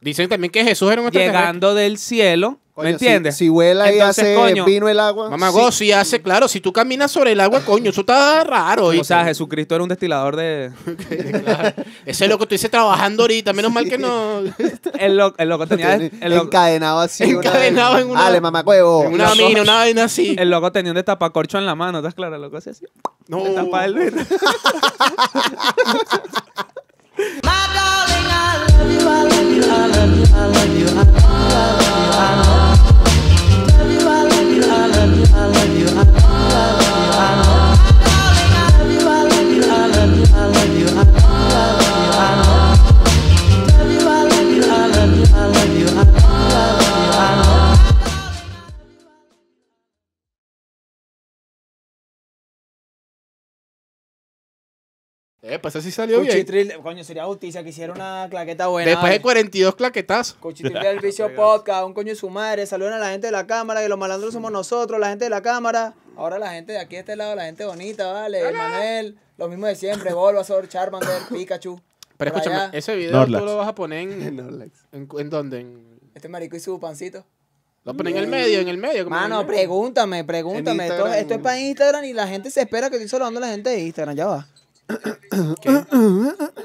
Dicen también que Jesús era un extraterrestre. llegando del cielo, Coño, ¿me si- entiendes? Si, vuela y Entonces, hace coño, vino el agua. Mamá, go, si hace, claro, si tú caminas sobre el agua, coño, eso está raro. O ¿oíste? sea, Jesucristo era un destilador de... Claro. Ese es lo que tú dices trabajando ahorita. Menos mal que no. El, lo- el loco tenía... El, encadenado así. Encadenado en una- Dale, mamacuevo. En una mina, una vaina así. el loco tenía un destapacorcho en la mano, ¿estás claro? El loco hacía así. No. Destapa el- I love you. Eh, pues así salió bien. Cuchitril, coño, sería justicia que hiciera una claqueta buena. Después de vale. 42 claquetazos. Cuchitril del vicio podcast, un coño de su madre, saluden a la gente de la cámara, que los malandros somos nosotros, la gente de la cámara. Ahora la gente de aquí de este lado, la gente bonita, vale, Manuel, lo mismo de siempre, Bulbasaur, Charmander, Pikachu. Pero escúchame, allá. ese video Snorlax. tú lo vas a poner en. Lex. ¿En, en dónde? En- Este marico y su pancito. lo ponen en el medio, en el medio. como en el Mano, medio. pregúntame, pregúntame. En Esto, esto es para Instagram y la gente se espera que estoy saludando a la gente de Instagram, ya va.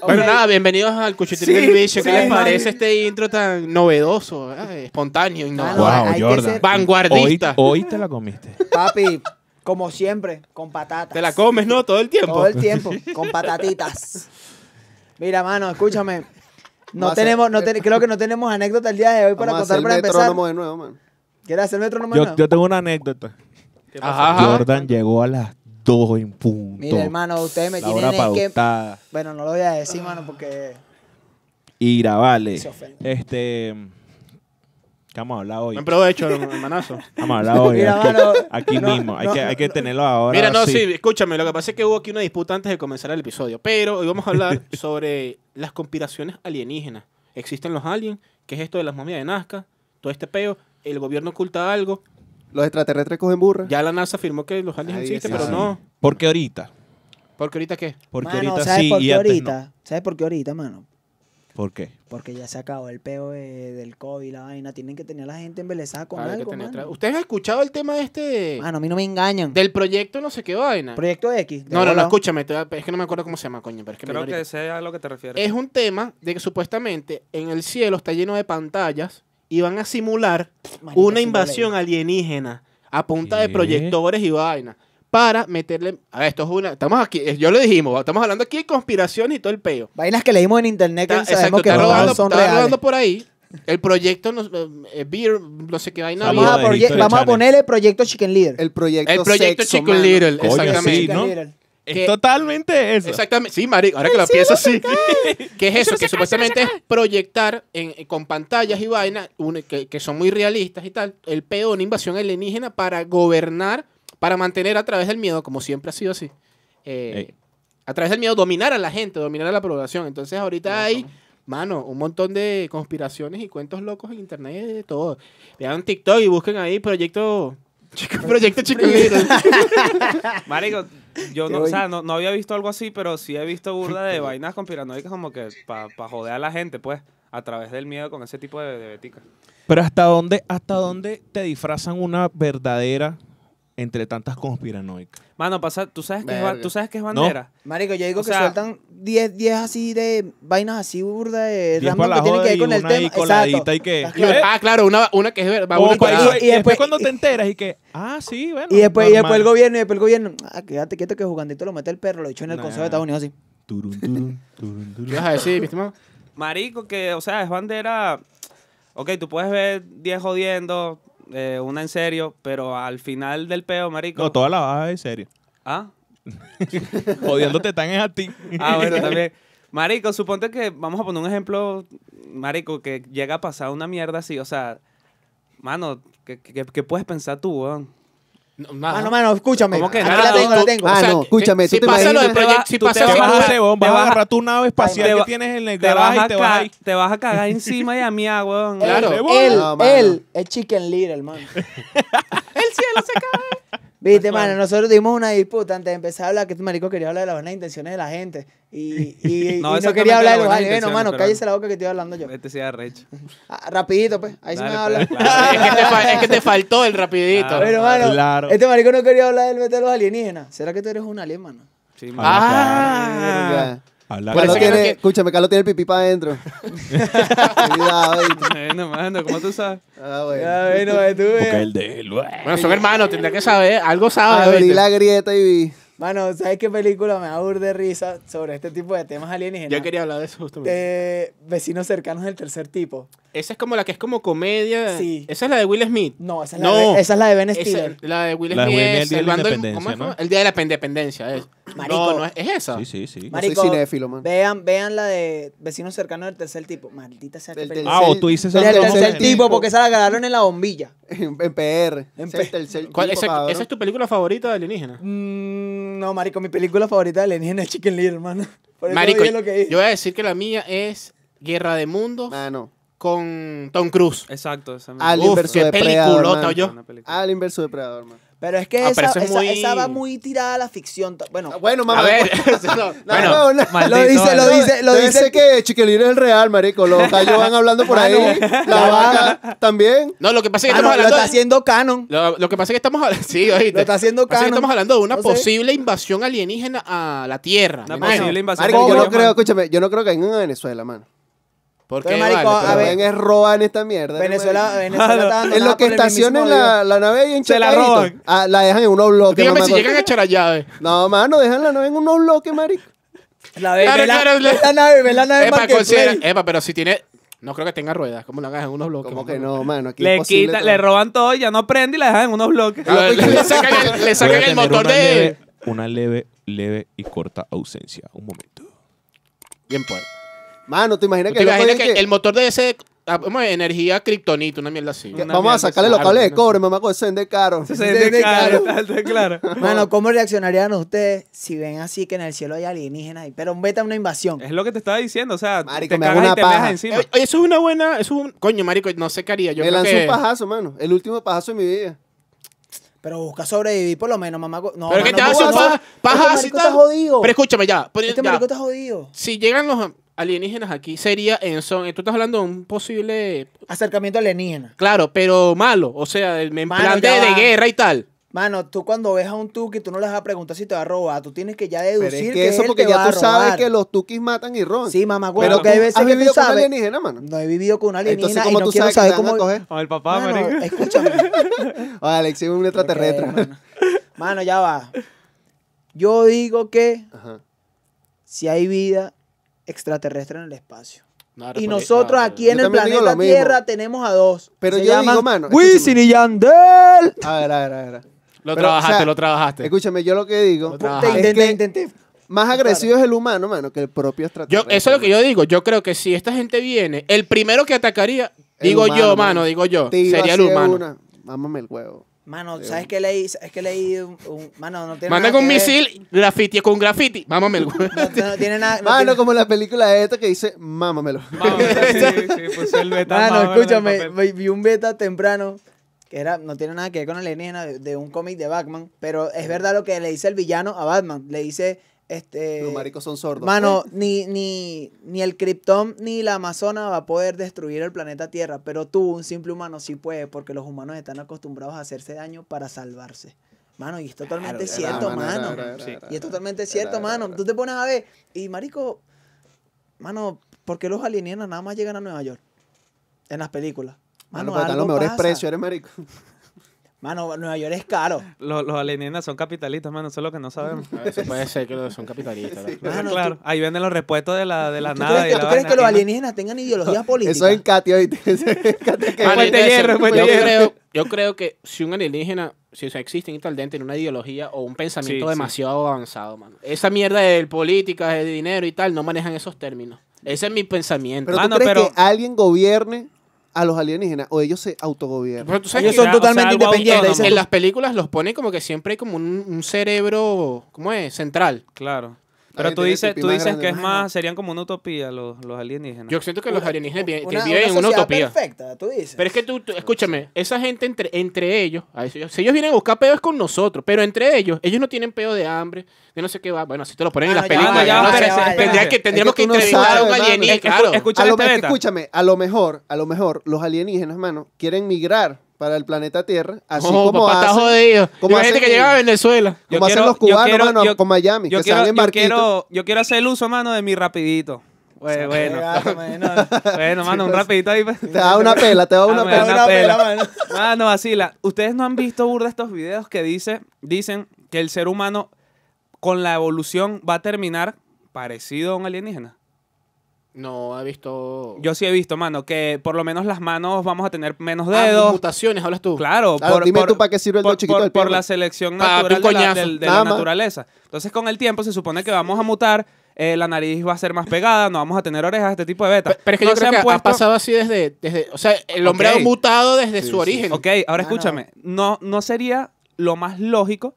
Bueno, nada, bienvenidos al Cuchitril Sí, del Bicho. ¿Qué sí, les man. parece este intro tan novedoso, eh, espontáneo, innovador, Wow, Jordan. ser- vanguardista? Hoy, hoy te la comiste. Papi, como siempre, con patatas. Te la comes, ¿no? Todo el tiempo. Todo el tiempo, con patatitas. Mira, mano, escúchame. No Vamos tenemos, no ten- creo que no tenemos anécdota el día de hoy para Vamos a hacer contar para empezar. de nuevo, man. ¿Quieres hacer metrónomo? Yo, no? yo tengo una anécdota. Ajá, ajá. Jordan llegó a las 2 en punto. Mira, hermano, ustedes me la hora tienen que... pautada. Bueno, no lo voy a decir, mano, porque... Ira, vale. Se ofende. Este. ¿Qué vamos a hablar hoy? Buen provecho, hermanazo. Vamos a hablar hoy. Mira, aquí mano, aquí no, mismo. Hay, no, que, hay que tenerlo ahora. Mira, no, sí. escúchame, lo que pasa es que hubo aquí una disputa antes de comenzar el episodio, pero hoy vamos a hablar sobre las conspiraciones alienígenas. ¿Existen los aliens? ¿Qué es esto de las momias de Nazca? Todo este peo, el gobierno oculta algo. Los extraterrestres cogen burra. Ya la NASA afirmó que los aliens Ahí existen, sí, pero sí. no. ¿Por qué ahorita? Porque ahorita qué? Porque mano, ahorita ¿sabes sí por y qué antes ahorita? ¿Sabes por qué ahorita, mano? no. ¿Por qué? Porque ya se acabó el peo de- del COVID, la vaina. Tienen que tener a la gente embelesada con que algo, tener mano. ¿Ustedes han escuchado el tema de este Mano, a mí no me engañan. del proyecto no sé qué vaina? Proyecto X. de No, no, no, bola. escúchame, te voy a- es que no me acuerdo cómo se llama, coño, pero es que me Creo que sé a lo que te refieres. Es un tema de que supuestamente en el cielo está lleno de pantallas y van a simular una invasión alienígena a punta de proyectores y vaina para meterle a ver, esto es una estamos aquí yo lo dijimos estamos hablando aquí de conspiraciones y todo el peo. Vainas que leímos en internet que está, sabemos exacto, que está no rodando, son está reales. rodando por ahí el proyecto no, eh, Beer, no sé qué vaina Vamos, a, vamos a ponerle Proyecto Chicken Leader. El proyecto el proyecto sexo, Chicken Coño, exactamente. sí, Chicken ¿no? Es totalmente eso. Exactamente, sí, marico, ahora que lo pienso así. ¿Qué es eso? Que supuestamente es proyectar en- eh, con pantallas y vainas que, que son muy realistas y tal, el pedo de una invasión alienígena para gobernar, para mantener a través del miedo, como siempre ha sido así, eh, a través del miedo dominar a la gente, dominar a la población. Entonces ahorita hay, mano, un montón de conspiraciones y cuentos locos en internet de todo. Vean TikTok y busquen ahí proyecto... Chico- Proyecto Chico. Marico, yo no, o sea, no, no había visto algo así, pero sí he visto burda de vainas conspiranoicas como que para joder a la gente, pues, a través del miedo con ese tipo de, de betica. Pero hasta dónde, hasta dónde te disfrazan una verdadera entre tantas conspiranoicas. Mano, pasa, ¿tú sabes qué es, ba- Verga. ¿tú sabes qué es bandera? Marico, yo digo O que sea- sueltan 10 10 así de vainas así burda de Diez random que tienen que ver con el tema. Exacto. y que- ah, claro, una, una que es ver- va una y, después cuando te enteras y que, ah, sí, bueno. Y después, y después el gobierno, y después el gobierno, ah, quédate quieto que jugandito lo mete el perro, lo echó en el Nah. Consejo de Estados Unidos así. Turun, turun, turun, turun. ¿Qué vas a decir, mi estimado? Marico, que, o sea, es bandera. Ok, tú puedes ver 10 jodiendo, eh, una en serio, pero al final del peo, marico. No, toda la baja en serio. ¿Ah? Jodiéndote tan es a ti. Ah, bueno, también. Marico, suponte que, vamos a poner un ejemplo, Marico, que llega a pasar una mierda así, o sea, mano, ¿qué, qué- qué puedes pensar tú, weón? No, nada. Mano, mano, escúchame. ¿Cómo que Aquí nada? la tengo, la tengo. Ah, o sea, no, escúchame, si ¿tú te pasa lo del imaginas? proyecto, si Tú te pasa vas ¿Qué lo vas a hacer, weón? Vas a agarrar tu nave espacial que tienes en el Te vas, garaje a y te vas ca- ahí. te vas a cagar encima y a mí, weón. Claro. Él, No, mano. él es Chicken Little, hermano. El cielo se cae. Viste, mano, nosotros tuvimos una disputa antes de empezar a hablar que este marico quería hablar de las buenas intenciones de la gente. Y, y, y No, quería hablar de los aliens. Bueno, mano, cállese la boca que estoy hablando yo. Este sí es arrecho. Ah, rapidito, pues. Ahí sí me Dale, va a hablar. pues, claro. Es que, te es que te faltó el rapidito. Claro. Pero, mano, Claro. este marico no quería hablar del vete de los alienígenas. ¿Será que tú eres un alien, mano? Sí, Ah. Habla Por Carlos tiene, no que- Escúchame, Carlos tiene el pipí para adentro. Cuidado. Bueno, mano, ¿cómo tú sabes? Ah, bueno. Ya, bueno, eh, tú Porque ves. el de él. Bueno, son hermanos, tendrá que saber. Algo sabe. Abrí la grieta y vi. Mano, ¿sabes qué película me da burda de risa sobre este tipo de temas alienígenas? Yo quería hablar de eso justamente. De vecinos cercanos del tercer tipo. Esa es como la que es como comedia. Sí. Esa es la de Will Smith. No, esa es la, No. de, esa es la de Ben Esa- Stiller. la de Will Smith La de Will Smith, es el día de la independencia, ¿cómo es? ¿no? El día de la independencia. Es. Marico. No, no es, es esa. Sí, sí, sí. soy Marico, cinéfilo, man. Vean, vean la de vecinos cercanos del tercer tipo. Maldita sea Del película. Ah, o tú dices el tercer, tercer tipo, porque esa la agarraron en la bombilla. En, en PR. En el tercer ¿Cuál- tipo, esa, esa es tu película favorita de alienígena? Mm, no, marico, mi película favorita de alienígena es Chicken Little, hermano. Por eso Marico, lo que yo voy a decir que la mía es Guerra de Mundos Mano. con Tom Cruise. Exacto. Esa misma. Alien Uf, versus qué peliculota, man. yo. Película. Alien versus Depredador, man. Pero es que Ah, esa, pero eso es esa- muy- esa va muy tirada a la ficción. Bueno, Ah, Bueno, A mamá. ver, no, No, bueno, no, no. Maldito, lo dice, lo dice, lo dice. que Chiquilín es el real, marico. Los gallos van hablando por ahí. La vaca también. no, lo que pasa es que Ah, no, estamos lo hablando está de- haciendo canon. Lo, lo que pasa es que estamos hablando. Sí, oíste. Lo está haciendo Lo canon. estamos hablando de una No sé. posible invasión alienígena a la Tierra. Una posible invasión. Marico, yo no creo, escúchame, yo no creo que vengan a Venezuela, mano. Porque, Pero, marico, vale, a Pero ver, ven es robar en esta mierda. Venezuela, ¿no? Venezuela está En abandonada lo que por el estacionen la, la nave ahí en Se la roban. Ah, la dejan en unos bloques. Dígame si llegan a echar la llave. No, mano, dejan la nave en unos bloques, marico. La ve, Claro, ve la, claro, ve la nave, ve la nave Epa, Marketplace. considera- epa, pero si tiene. No creo que tenga ruedas. ¿Cómo la hagas en unos bloques? ¿Cómo que no, mano? Aquí es Le posible quita, todo. le roban todo y ya no prende y la dejan en unos bloques. A ver, le sacan el, le Voy sacan a el tener motor una de. Leve, una leve, leve y corta ausencia. Un momento. Bien, pues. Mano, ¿te imaginas ¿Te que, imaginas que el motor de ese. ah, energía kriptonita, una mierda así. que Una vamos a sacarle los cables de cobre, mamá, con ese de caro? Se siente sí, claro. Mano, ¿cómo reaccionarían ustedes si ven así que en el cielo hay alienígenas? y- Pero vete a una invasión. Es lo que te estaba diciendo, o sea, Marico, te me hago y una te paja. encima. Oye, eso es una buena. Eso es un, coño, marico, no sé qué haría. Yo Me creo lanzó que- un pajazo, mano. El último pajazo de mi vida. Pero busca sobrevivir por lo menos, mamá. No, Pero que mano, te hace un paja, este paja marico está jodido. Pero escúchame ya. pero Este ya. marico está jodido. Si llegan los alienígenas aquí, sería en son. Tú estás hablando de un posible. Acercamiento alienígena. Claro, pero malo. O sea, en Mano, plan de, ya de va. guerra y tal. Mano, tú cuando ves a un tuki, tú no le vas a preguntar si te va a robar. Tú tienes que ya Pero deducir es que eso él porque te va ya a tú sabes que los tukis matan y roban. Sí, mamá, Pero güey, que hay veces ¿has que tú vivido con sabes. alienígena, mano? No he vivido con un alienígena Entonces, y ¿cómo no tú quiero sabes que saber te van a cómo... coger? Con el papá, Mano, marico. escúchame. Oye, Alex es un extraterrestre. Ok, mano. Mano, ya va. Yo digo que Ajá. si hay vida extraterrestre en el espacio. No, Y nosotros no, aquí en Yo el planeta. Tierra tenemos a dos. Pero Se yo llaman digo, mano, Wisin y Yandel. A ver, a ver, a ver. Lo Pero, trabajaste, o sea, lo trabajaste. Escúchame, yo lo que digo Lo es intenté, que intenté. más agresivo es el humano, mano, que el propio Yo, extraterrestre. eso es lo que yo digo. Yo creo que si esta gente viene, el primero que atacaría, El digo humano, yo, mano. mano, digo yo, sería el humano. Una. Mámame el huevo. Mano, ¿sabes qué leí? Es que leí un, un- Mano, no tiene Manda nada con un que ver. misil, graffiti con graffiti. Mámame el huevo. No, no tiene nada. no Mano, tiene- como la película esta que dice, mámamelo. Vamos, sí, sí, puso el beta Mano, escúchame, papel. vi vi un beta temprano que era, no tiene nada que ver con alienígena, de, de un cómic de Batman, pero es verdad lo que le dice el villano a Batman. Le dice, este... Los maricos son sordos. Mano, ni, ni, ni el Krypton ni la Amazona va a poder destruir el planeta Tierra, pero tú, un simple humano, sí puede, porque los humanos están acostumbrados a hacerse daño para salvarse. Mano, y es totalmente Claro, cierto, era, mano. era, era, Sí. era, Y es totalmente era, cierto, era, mano. era. Tú te pones a ver, y marico, mano, ¿por qué los alienígenas nada más llegan a Nueva York? En las películas. Mano, Mano, porque están los mejores pasa. precios, eres marico. Mano, Nueva York es caro. Los, los alienígenas son capitalistas, mano, eso es lo que no sabemos. Eso puede ser que son capitalistas. claro, ahí venden los repuestos de la, de la ¿Tú nada. crees, y que, la tú crees vaina. que los alienígenas tengan ideología política? Eso es en. Eso en Mano, Puente entonces, hierro, puente yo, hierro. creo, yo creo que si un alienígena, si o sea, existen y tal, tener una ideología o un pensamiento Sí, sí. demasiado avanzado, mano. Esa mierda de política, de dinero y tal, no manejan esos términos. Ese es mi pensamiento. Pero Mano, tú crees pero- que alguien gobierne a los alienígenas o ellos se autogobiernan. Pero tú sabes Ellos que son o sea, totalmente independientes. en las películas los ponen como que siempre hay como un, un cerebro, ¿cómo es? Central. Claro. Pero tú dices, tú dices grande. que es más, serían como una utopía los, los alienígenas. Yo siento que los alienígenas vi- que Una, viven en una utopía. perfecta, tú dices. Pero es que tú, tú- escúchame, esa gente entre, entre ellos, a si ellos vienen a buscar peo es con nosotros, pero entre ellos, ellos no tienen peo de hambre, de no sé qué va. Bueno, así te lo ponen en Ah, las ya películas. ya no sé, tendría que, tendríamos Es que que, entrevistar a un alienígena, claro. escucha a lo este escúchame, a lo mejor, a lo mejor los alienígenas, mano, quieren migrar para el planeta Tierra, así Oh, como papá, hacen, como gente hacen- que llega a Venezuela. Yo como hacen quiero- los cubanos, yo quiero- mano, yo- con Miami, Yo que quiero, se van en yo, quiero, yo quiero hacer el uso, mano, de mi rapidito. Bueno, bueno. Mano. bueno, mano, un rapidito ahí. pues. Te da una pela, te da una Ah, pela. Una pela, pela. mano. Mano, vacila. Ustedes no han visto burda estos videos que dice, dicen que el ser humano con la evolución va a terminar parecido a un alienígena. No, ha visto... Yo sí he visto, mano, que por lo menos las manos vamos a tener menos Ah, dedos. mutaciones, hablas tú. Claro, Claro, dime tú para qué sirve el dedo por, chiquito por- del por la selección natural de, la, de naturaleza. Entonces, con el tiempo se supone que vamos a mutar, eh, la nariz va a ser más pegada, no vamos a tener orejas, este tipo de beta. Pe- Pero es que No yo se creo que ha puesto- pasado así desde, desde... O sea, el hombre ha mutado desde Sí, su sí. origen. Ok, ahora escúchame. No, no sería lo más lógico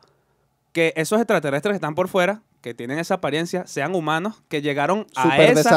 que esos extraterrestres que están por fuera, que tienen esa apariencia, sean humanos, que llegaron a esa,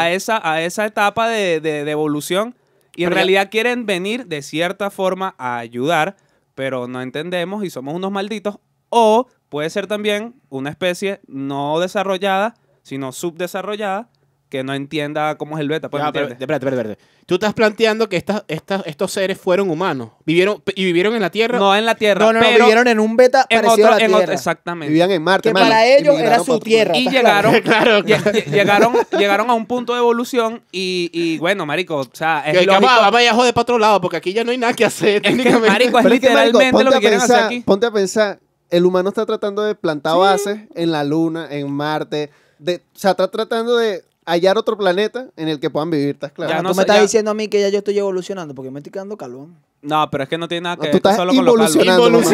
a, esa, a esa etapa de, de- de evolución y en ya- realidad quieren venir de cierta forma a ayudar, pero no entendemos y somos unos malditos. O puede ser también una especie no desarrollada, sino subdesarrollada, que no entienda cómo es el beta. pues, Ya, ¿me pero, espérate, espérate, espérate. Tú estás planteando que estas, estas, estos seres fueron humanos. Vivieron, y vivieron en la Tierra. no en la Tierra, No, no, no, pero vivieron en un beta en parecido otro, a la en otro- Tierra. exactamente. Vivían en Marte, Que mano, para ellos era su tierra. y ¿estás claro? llegaron, Claro, lle- llegaron, llegaron a un punto de evolución y, y bueno, marico, o sea, es Que, lógico. vamos, vamos a joder para otro lado, porque aquí ya no hay nada que hacer. Es que, marico, es Pero marico, literalmente lo ponte que a quieren hacer pensar- aquí. Ponte a pensar, el humano está tratando de plantar bases en la Luna, en Marte, de, o sea, está tratando de hallar otro planeta en el que puedan vivir, ¿estás claro? Ya Tú no me sé, estás ya- diciendo a mí que ya yo estoy evolucionando porque me estoy quedando calvo. No, pero es que no tiene nada No, que tú ver estás solo con lo calvo. involucionando.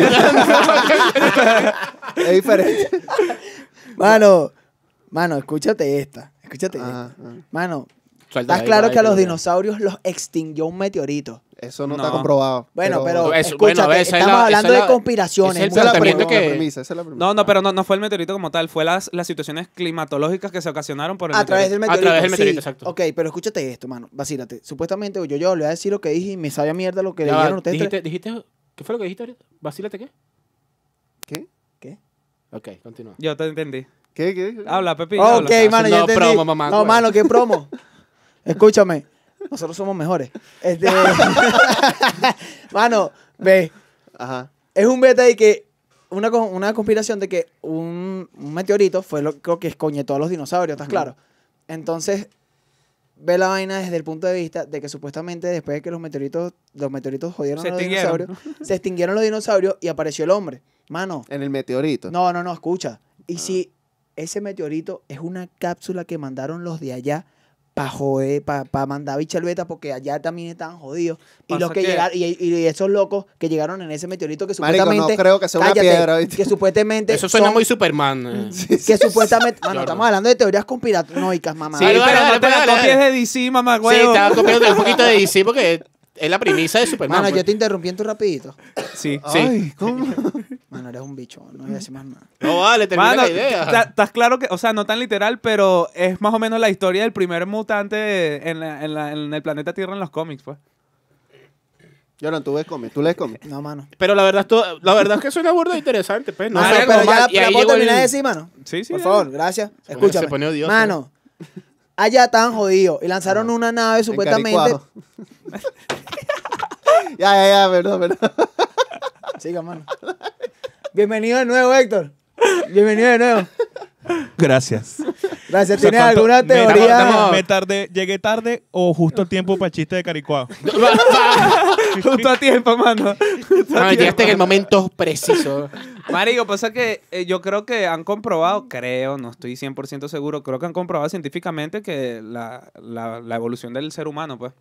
Es diferente. Mano, mano, escúchate esta. Escúchate Ajá, esta. ajá. Mano, Suelta estás ahí, claro ahí, que a los dinosaurios los extinguió un meteorito. Eso no, No. está comprobado. Bueno, pero, Eso, escúchate, bueno, esa es estamos la- hablando esa es de la- conspiraciones. ese es el esa es la, premisa, que- premisa, esa es la premisa. No, no, pero no, no fue el meteorito como tal, fue las, las situaciones climatológicas que se ocasionaron por el A través del meteorito. meteorito. través del meteorito, sí. exacto. Ok, pero escúchate esto, mano. Vacílate. Supuestamente yo, yo le voy a decir lo que dije y me sabía mierda lo que Ya leyeron ustedes. dijiste, dijiste, ¿Qué fue lo que dijiste ahorita? ¿Vacílate qué? ¿Qué? ¿Qué? Ok, continúa. Yo te entendí. ¿Qué? ¿Qué? Habla, Pepi. Ok, habla. mano, haciendo entendí. promo, mamá, no, mano, ¿qué promo? Escúchame. Nosotros somos mejores. Este... mano, ve. Ajá. Es un beta de que una, una conspiración de que un, un meteorito fue lo creo que escoñetó a los dinosaurios, ¿estás claro? Entonces, ve la vaina desde el punto de vista de que supuestamente después de que los meteoritos, los meteoritos jodieron Se a los dinosaurios, se extinguieron los dinosaurios y apareció el hombre. Mano, En el meteorito. no, no, no, escucha. Y si ese meteorito es una cápsula que mandaron los de allá para joder, para mandar al beta, porque allá también estaban jodidos. Y los que, que- llegaron, y, y esos locos que llegaron en ese meteorito que Marico, supuestamente. no creo que sea una cállate, piedra, ¿viste? Que supuestamente. Eso suena son- muy Superman. eh. Que supuestamente. Mano, Claro. estamos hablando de teorías conspiranoicas, mamá. Sí, pero dale, no te la copies de DC, mamá, Sí, huevo. estaba copiando un poquito de DC porque es la premisa de Superman. Mano, pues. yo te interrumpí en tu rapidito. Sí. Sí. Ay, ¿cómo? Mano, eres un bicho. No voy a decir más nada. No vale, termina Mano, la idea. estás claro que, o sea, no tan literal, pero es más o menos la historia del primer mutante en, la- en la- en el planeta Tierra en los cómics, pues. Lloran, tú ves cómics, tú lees cómics. No, mano. Pero la verdad, es to- la verdad es que suena burdo e interesante, pues. No Mano, sé pero ya más- la, y la ahí puedo el- terminar de decir, mano. Sí, sí. Por ya. favor, gracias. Se Escúchame. pone odioso. Mano, allá estaban jodidos y lanzaron una nave supuestamente. Ya, ya, ya, perdón, perdón. Siga, mano. Bienvenido de nuevo, Héctor. Bienvenido de nuevo. Gracias. Gracias. O sea, ¿Tienes ¿cuánto- alguna me- teoría? estamos- me tardé, llegué tarde o justo a tiempo para el chiste de Caricuao. Justo a tiempo, mano. Mano, llegaste en el momento preciso. Marico, pasa que eh, yo creo que han comprobado, creo, no estoy 100% seguro, creo que han comprobado científicamente que la, la- la evolución del ser humano, pues,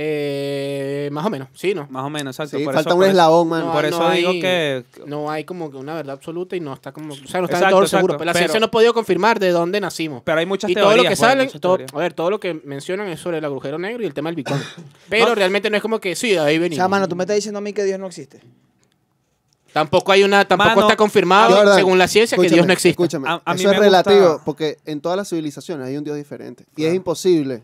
Eh, más o menos, sí, ¿no? más o menos, exacto. Sí, por falta eso- un eslabón, man. No, Por eso no digo hay- que... No hay como que una verdad absoluta y no está como... O sea, no está Exacto, todo exacto, seguro. Pero la pero- ciencia no ha podido confirmar de dónde nacimos. Pero hay muchas y teorías. todo lo que pues, salen, todo- a ver, todo lo que mencionan es sobre el agujero negro y el tema del Bitcoin. Pero realmente no es como que sí, de ahí O venimos. sea, mano, tú me estás diciendo a mí que Dios no existe. Tampoco hay una, tampoco Mano, está confirmado, según la ciencia, que Dios no existe. Escúchame, A- a mí eso es me gusta- relativo porque en todas las civilizaciones hay un dios diferente. Y es imposible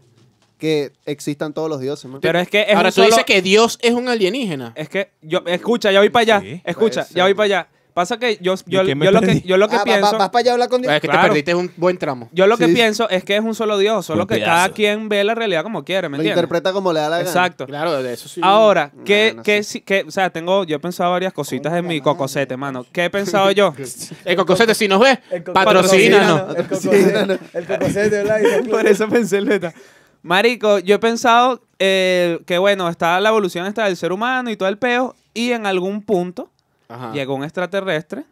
que existan todos los dioses, man. Pero es que es Ahora un tú solo- dices que Dios es un alienígena. Es que yo, escucha, ya voy para allá. Sí, escucha, puede ya voy ser. para allá. Pasa que yo, yo, ¿De qué me yo lo que, perdí? yo lo que Ah, va- pienso. va- vas para allá a hablar con Dios. Es que te Claro. perdiste un buen tramo. Yo lo que Sí. pienso es que es un solo Dios, solo Un que pedazo. cada quien ve la realidad como quiere, ¿me Lo entiendes? interpreta como le da la gana. Exacto. Claro, de eso sí. Ahora, ¿qué, no qué, sé. si- qué- o sea, tengo, yo he pensado varias cositas en mi cocosete, mano. ¿Qué he pensado yo? El cocosete, si nos ves, El patrocínanos. El cocosete, el cocosete, ¿verdad? El Por eso pensé en Leta. Marico, yo he pensado eh, que, bueno, está la evolución esta del ser humano y todo el peo, y en algún punto Ajá. llegó un extraterrestre,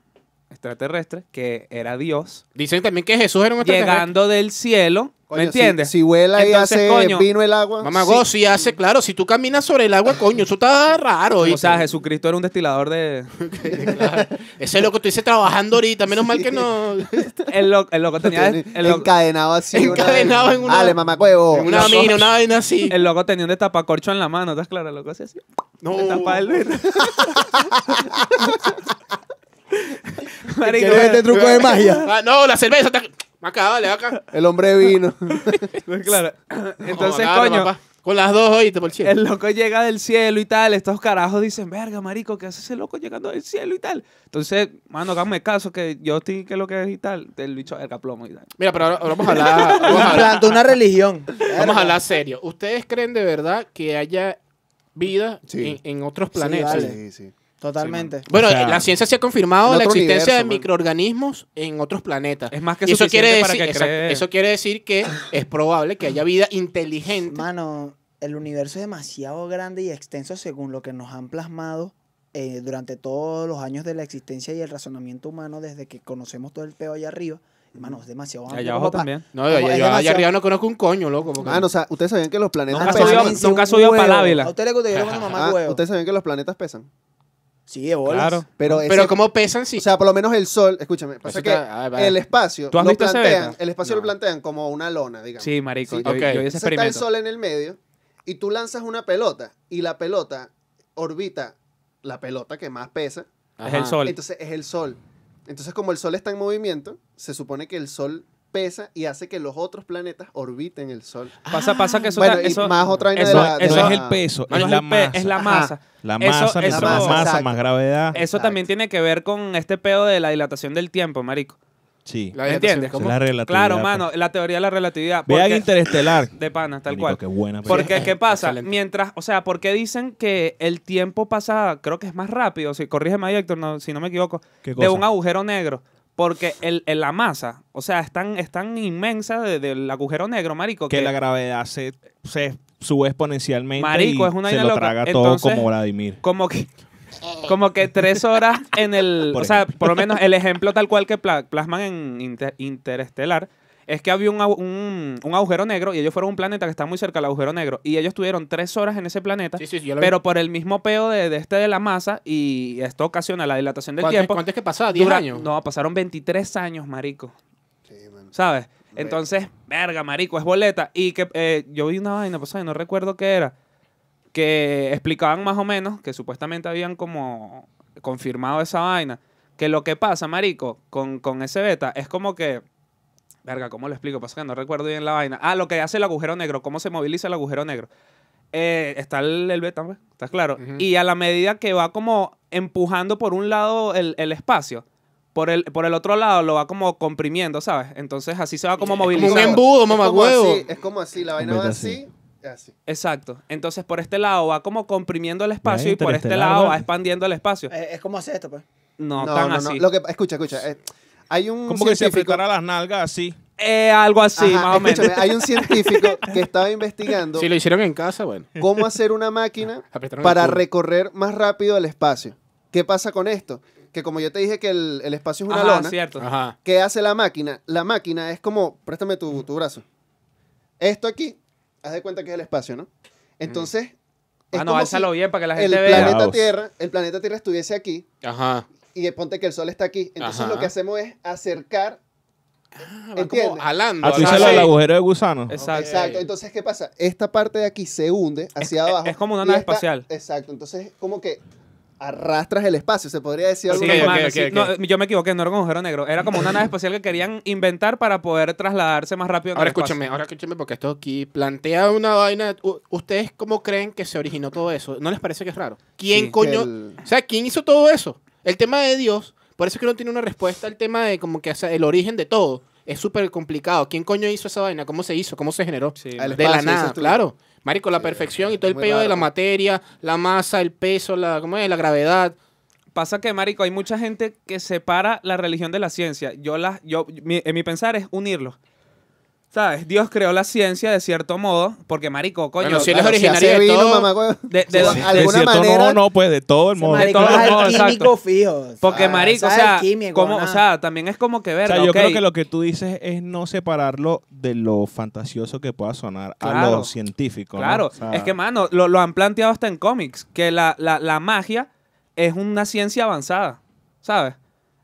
extraterrestre, que era Dios, Dicen también que Jesús era un extraterrestre. llegando del cielo, Coño, ¿me si- entiendes? Si, huela y Entonces, hace coño, vino el agua. Mamá, sí. si hace, claro, si tú caminas sobre el agua, coño, eso está raro. o ¿oíste? sea, Jesucristo era un destilador de... Claro. Ese es lo que tú dices trabajando ahorita, menos mal que no. El, lo- el loco tenía... El, loco- encadenado así. una Encadenado vez. en una- Dale, mamacuevo. En una mina, una vaina así. el loco tenía un destapacorcho en la mano, ¿estás claro? El loco hacía así. No. Destapaba el. Marico, ¿Quieres este truco de magia? Ah, no, la cerveza está. Acá, dale, acá. El hombre vino. claro. Entonces, No, coño, papá. Con las dos, oíste, por cielo. el loco llega del cielo y tal. Estos carajos dicen, verga, marico, ¿qué hace ese loco llegando del cielo y tal? Entonces, mano, hágame caso que yo estoy, que lo que es y tal. El bicho el plomo y tal. Mira, pero ahora, ahora vamos a hablar. Vamos a hablar, una religión. vamos a hablar serio. ¿Ustedes creen de verdad que haya vida Sí. en, en otros Sí, planetas? vale. Sí, sí. Totalmente. Bueno, O sea, la ciencia se ha confirmado la existencia universo, de man. microorganismos en otros planetas. Es más que Y eso quiere para decir, que exacto, cree- eso quiere decir que es probable que haya vida inteligente. Mano, el universo es demasiado grande y extenso según lo que nos han plasmado eh, durante todos los años de la existencia y el razonamiento humano desde que conocemos todo el peo allá arriba. Mano, es demasiado amplio Allá abajo también. No, yo, yo- allá arriba no conozco un coño, loco. porque- Ah, no, o sea, ustedes sabían que los planetas Nunca pesan. nunca un subió para huevo. Ávila. ¿A usted le gusta que yo le mamá Ah, huevo? ustedes sabían que los planetas pesan. Sí, de bolas. Claro. Pero, Pero ese- ¿cómo pesan si O sea, por lo menos el sol, escúchame, pasa Eso que está- ah, vale. el espacio ¿Tú has lo visto ese plantean, beta? el espacio No. lo plantean como una lona, digamos. Sí, marico. Sí. Yo, Ok. yo hice Entonces está el experimento. sol en el medio y tú lanzas una pelota y la pelota orbita la pelota que más pesa, Es el sol. entonces es el sol. Entonces como el sol está en movimiento, se supone que el sol pesa y hace que los otros planetas orbiten el sol. Pasa, pasa que eso... bueno, ta- eso y más otra eso- de la... de eso la- es el peso, no es la masa. es la Ajá. masa. La masa, eso- más masa, Exacto. más gravedad. Eso Exacto. también tiene que ver con este pedo de la dilatación del tiempo, marico. Sí. La ¿Me dilatación, entiendes? ¿cómo? Es la relatividad. Claro, pues. mano, la teoría de la relatividad. Vean porque- Interestelar. De pana, tal Marico, cual. Qué buena película. Porque, ¿qué pasa? Excelente. Mientras, o sea, ¿por qué dicen que el tiempo pasa, creo que es más rápido? Si corrígeme ahí, Héctor, no, si no me equivoco, ¿Qué de un agujero negro. Porque el, el- la masa, o sea, es tan, es tan inmensa de- del agujero negro, marico, que la gravedad se, se sube exponencialmente Marico, y es una se vaina lo loca. traga todo como Vladimir. como que como que tres horas en el Por o sea por lo menos el ejemplo tal cual que pla- plasman en Inter- Interestelar es que había un, un- un agujero negro y ellos fueron a un planeta que está muy cerca del agujero negro y ellos tuvieron tres horas en ese planeta Sí, sí, sí, yo lo vi. pero por el mismo peo de, de este de la masa y esto ocasiona la dilatación del ¿Cuánto, tiempo cuánto es que pasaba? ¿10 dura- años? no pasaron 23 años marico Sí, mano. ¿sabes? Entonces, verga, marico, es boleta. Y que eh, yo vi una vaina, pues, no recuerdo qué era, que explicaban más o menos, que supuestamente habían como confirmado esa vaina, que lo que pasa, marico, con, con ese beta es como que... Verga, ¿cómo lo explico? Pasa que no recuerdo bien la vaina. Ah, lo que hace el agujero negro, cómo se moviliza el agujero negro. Eh, está el, el beta, pues, ¿estás claro? Y a la medida que va como empujando por un lado el, el espacio, por el, por el otro lado lo va como comprimiendo, ¿sabes? Entonces así se va como como un movilizando. embudo, Es como mamagüevo. así, Es como así, la vaina va así, así. Exacto. Entonces por este lado va como comprimiendo el espacio y por este lado va expandiendo el espacio. Eh, es como hacer esto, pues. No, No, tan no, así. no. Lo que, escucha, escucha. eh, hay un Como que se científico... apretara las nalgas así. Eh, algo así, Ajá, más o menos. hay un científico que estaba investigando Si lo hicieron en casa, bueno. cómo hacer una máquina para el recorrer más rápido el espacio. ¿Qué pasa con esto? Que como yo te dije que el, el espacio es una Ajá, lona, cierto. Ajá. ¿qué hace la máquina? La máquina es como, préstame tu, tu brazo. Esto aquí, haz de cuenta que es el espacio, ¿no? Entonces, es Ah, no, como álzalo si bien para que la el gente vea. planeta. Tierra, el planeta Tierra estuviese aquí Ajá. Y ponte que el sol está aquí. Entonces Ajá. lo que hacemos es acercar. Ah, ¿Entiendes? como jalando. Ah, tú algo dices lo así. del agujero de gusano. Exacto. Exacto. Entonces, ¿qué pasa? Esta parte de aquí se hunde hacia es- abajo. es como una nave esta- espacial. Exacto. Entonces, como que arrastras el espacio, se podría decir Sí, alguna ok, mano, ok, sí. ok. No, yo me equivoqué, no era un agujero negro. Era como una nave espacial que querían inventar para poder trasladarse más rápido. Ahora el espacio. escúchame, ahora escúchame porque esto aquí plantea una vaina. ¿Ustedes cómo creen que se originó todo eso? ¿No les parece que es raro? ¿Quién Sí. coño? El- O sea, ¿quién hizo todo eso? El tema de Dios, por eso es que no tiene una respuesta al tema de como que o sea, el origen de todo. Es súper complicado. ¿Quién coño hizo esa vaina? ¿Cómo se hizo? ¿Cómo se generó? Sí, de la nada, claro. Marico, la perfección y todo el pedo de la materia, la masa, el peso, la, ¿cómo es? la gravedad. Pasa que, marico, hay mucha gente que separa la religión de la ciencia. Yo la, yo, mi, en mi pensar es unirlos. ¿Sabes? Dios creó la ciencia de cierto modo, porque, marico, coño, Bueno, si él es Claro, originario de vino, todo. mamá, de, de Sí, de De alguna manera- modo, no, pues de todo el modo. es modos, alquímico exacto. fijo. porque, Ah, marico, o sea, como, o también es como que O verga, sea, yo creo que lo que tú dices es no separarlo de lo fantasioso que pueda sonar a lo científico. ¿no? Claro, O sea, es que, mano, lo, lo han planteado hasta en cómics, que la, la, la magia es una ciencia avanzada, ¿sabes?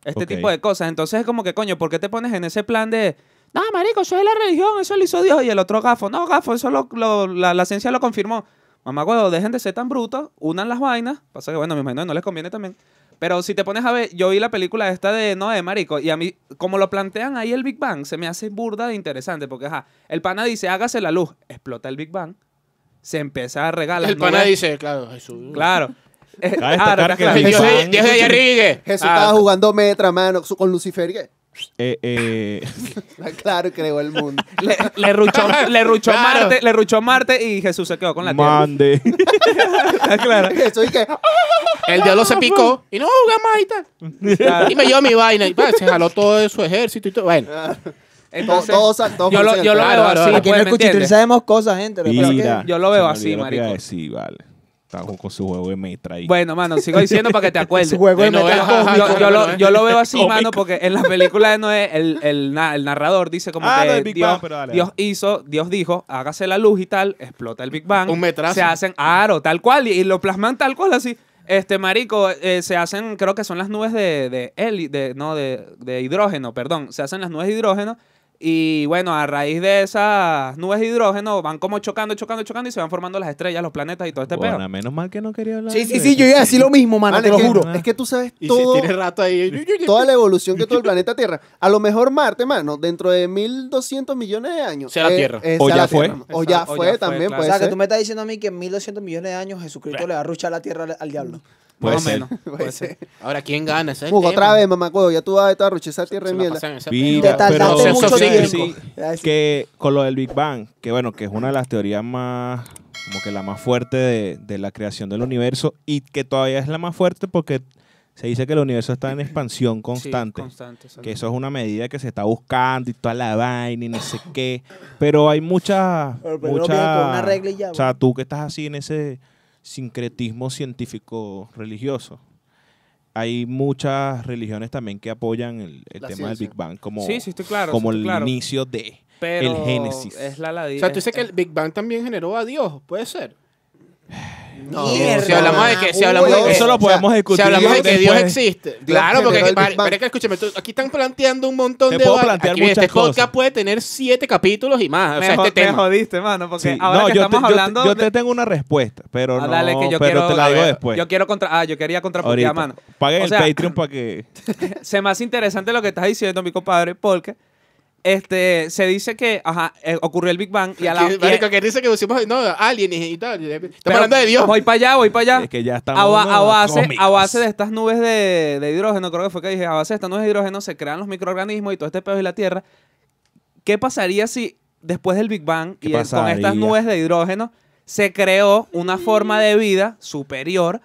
Este tipo de cosas. Entonces es como que, coño, ¿por qué te pones en ese plan de, no, marico, eso es la religión, eso lo hizo Dios? Y el otro gafo, no, gafo, eso lo, lo- la, la ciencia lo confirmó. Mamá, huevo, dejen de ser tan brutos, unan las vainas. Pasa que, bueno, me imagino que no les conviene también. Pero si te pones a ver, yo vi la película esta de Noé, marico, y a mí, como lo plantean ahí el Big Bang, se me hace burda de interesante, porque, ajá, el pana dice, hágase la luz, explota el Big Bang, se empieza a regalar. El pana dice, claro, Jesús. Claro. Claro, y que, Jesús ah, estaba jugando metra, mano, con Lucifer. Eh, eh, claro, creó el mundo. Le, le ruchó, le ruchó Claro. Marte, le ruchó Marte y Jesús se quedó con la tierra. mande. claro. Jesús y que, El diablo se picó y no juega más y tal. Claro. Y me llevó mi vaina y pa, se jaló todo de su ejército y todo. Bueno, Entonces, todos, todos, todos yo lo, yo lo Claro, veo así, claro. Aquí pues, el ¿me Cuchitril entiendes? sabemos cosas, gente. Mira, yo lo veo así, marico. decir, vale. Con su juego de metra ahí. Bueno, mano, sigo diciendo para que te acuerdes. Su juego de cósmico. yo, yo lo, yo lo veo así, Cómico. mano, porque en la película de Noé, el, el, na- el narrador dice como Ah, que Dios, Bang, dale, Dios dale. hizo, Dios dijo, hágase la luz y tal, explota el Big Bang. Un metrazo. Se hacen, aro, tal cual, y, y lo plasman tal cual así. Este, marico, eh, se hacen, creo que son las nubes de, de, heli- de no, de, de hidrógeno, perdón. Se hacen las nubes de hidrógeno. Y bueno, a raíz de esas nubes de hidrógeno van como chocando, chocando, chocando y se van formando las estrellas, los planetas y todo este Bueno, pedo. menos mal que no quería hablar Sí, sí, eso. sí, yo iba a decir lo mismo, mano, te lo que- juro. Es que tú sabes todo, si tiene rato ahí. toda la evolución que tuvo el planeta Tierra. A lo mejor Marte, mano, dentro de 1200 millones de años. Sea la Tierra. eh, O sea ya la fue. Tierra, O ya o fue ya fue, también, claro. O sea, que tú me estás diciendo a mí que en 1200 millones de años Jesucristo le va a ruchar la tierra al, al diablo. Puede Más o menos. Puede ser. Ahora, ¿quién gana? Ese es el Hugo, tema. otra vez, mamá, huevo, ya tú vas a estar rucha esa tierra Se la mierda. pasan en ese Mira, Te tardaste pero mucho sí, tiempo. sí, que con lo del Big Bang, que bueno, que es una de las teorías más, como que la más fuerte de, de la creación del universo y que todavía es la más fuerte porque se dice que el universo está en expansión Sí, constante. que eso es una medida que se está buscando y toda la vaina y no sé qué. Pero hay muchas... Pero primero mucha, viene con una regla y ya, O sea, tú que estás así en ese sincretismo científico religioso. Hay muchas religiones también que apoyan el, tema del. Big Bang como, Sí, sí, estoy claro. como el claro. inicio de Pero el génesis. Es la ladilla. O sea, tú dices que el Big Bang también generó a Dios, puede ser. No, Mierda, si hablamos de que- si hablamos de que- Eso lo O sea, podemos discutir. Si hablamos de que Dios existe. Claro, porque pero es que escúchame, tú- aquí están planteando un montón Te de puedo va- plantear aquí, este podcast puede tener siete capítulos y más. O sea, me, este me tema. jodiste, mano, porque Sí, ahora no, que yo, estamos te, yo te- hablando... yo te tengo una respuesta, pero Ah, no, dale, que yo pero quiero, te la digo después. Yo quiero contra, ah, yo quería contrapuntear, Ahorita. mano. Paguen O sea, el Patreon para que... Se me hace interesante lo que estás diciendo, mi compadre, porque este se dice que ajá, eh, ocurrió el Big Bang y a la Aquí, marico, que dice que pusimos, no, aliens y tal. Estamos pero hablando de Dios. Voy para allá, voy para allá. Es que ya estamos A, ba- a base, a base de estas nubes de, de hidrógeno, creo que fue que dije, a base de estas nubes de hidrógeno se crean los microorganismos y todo este pedo y la Tierra. ¿Qué pasaría si después del Big Bang ¿Qué y el- con estas nubes de hidrógeno se creó una forma de vida superior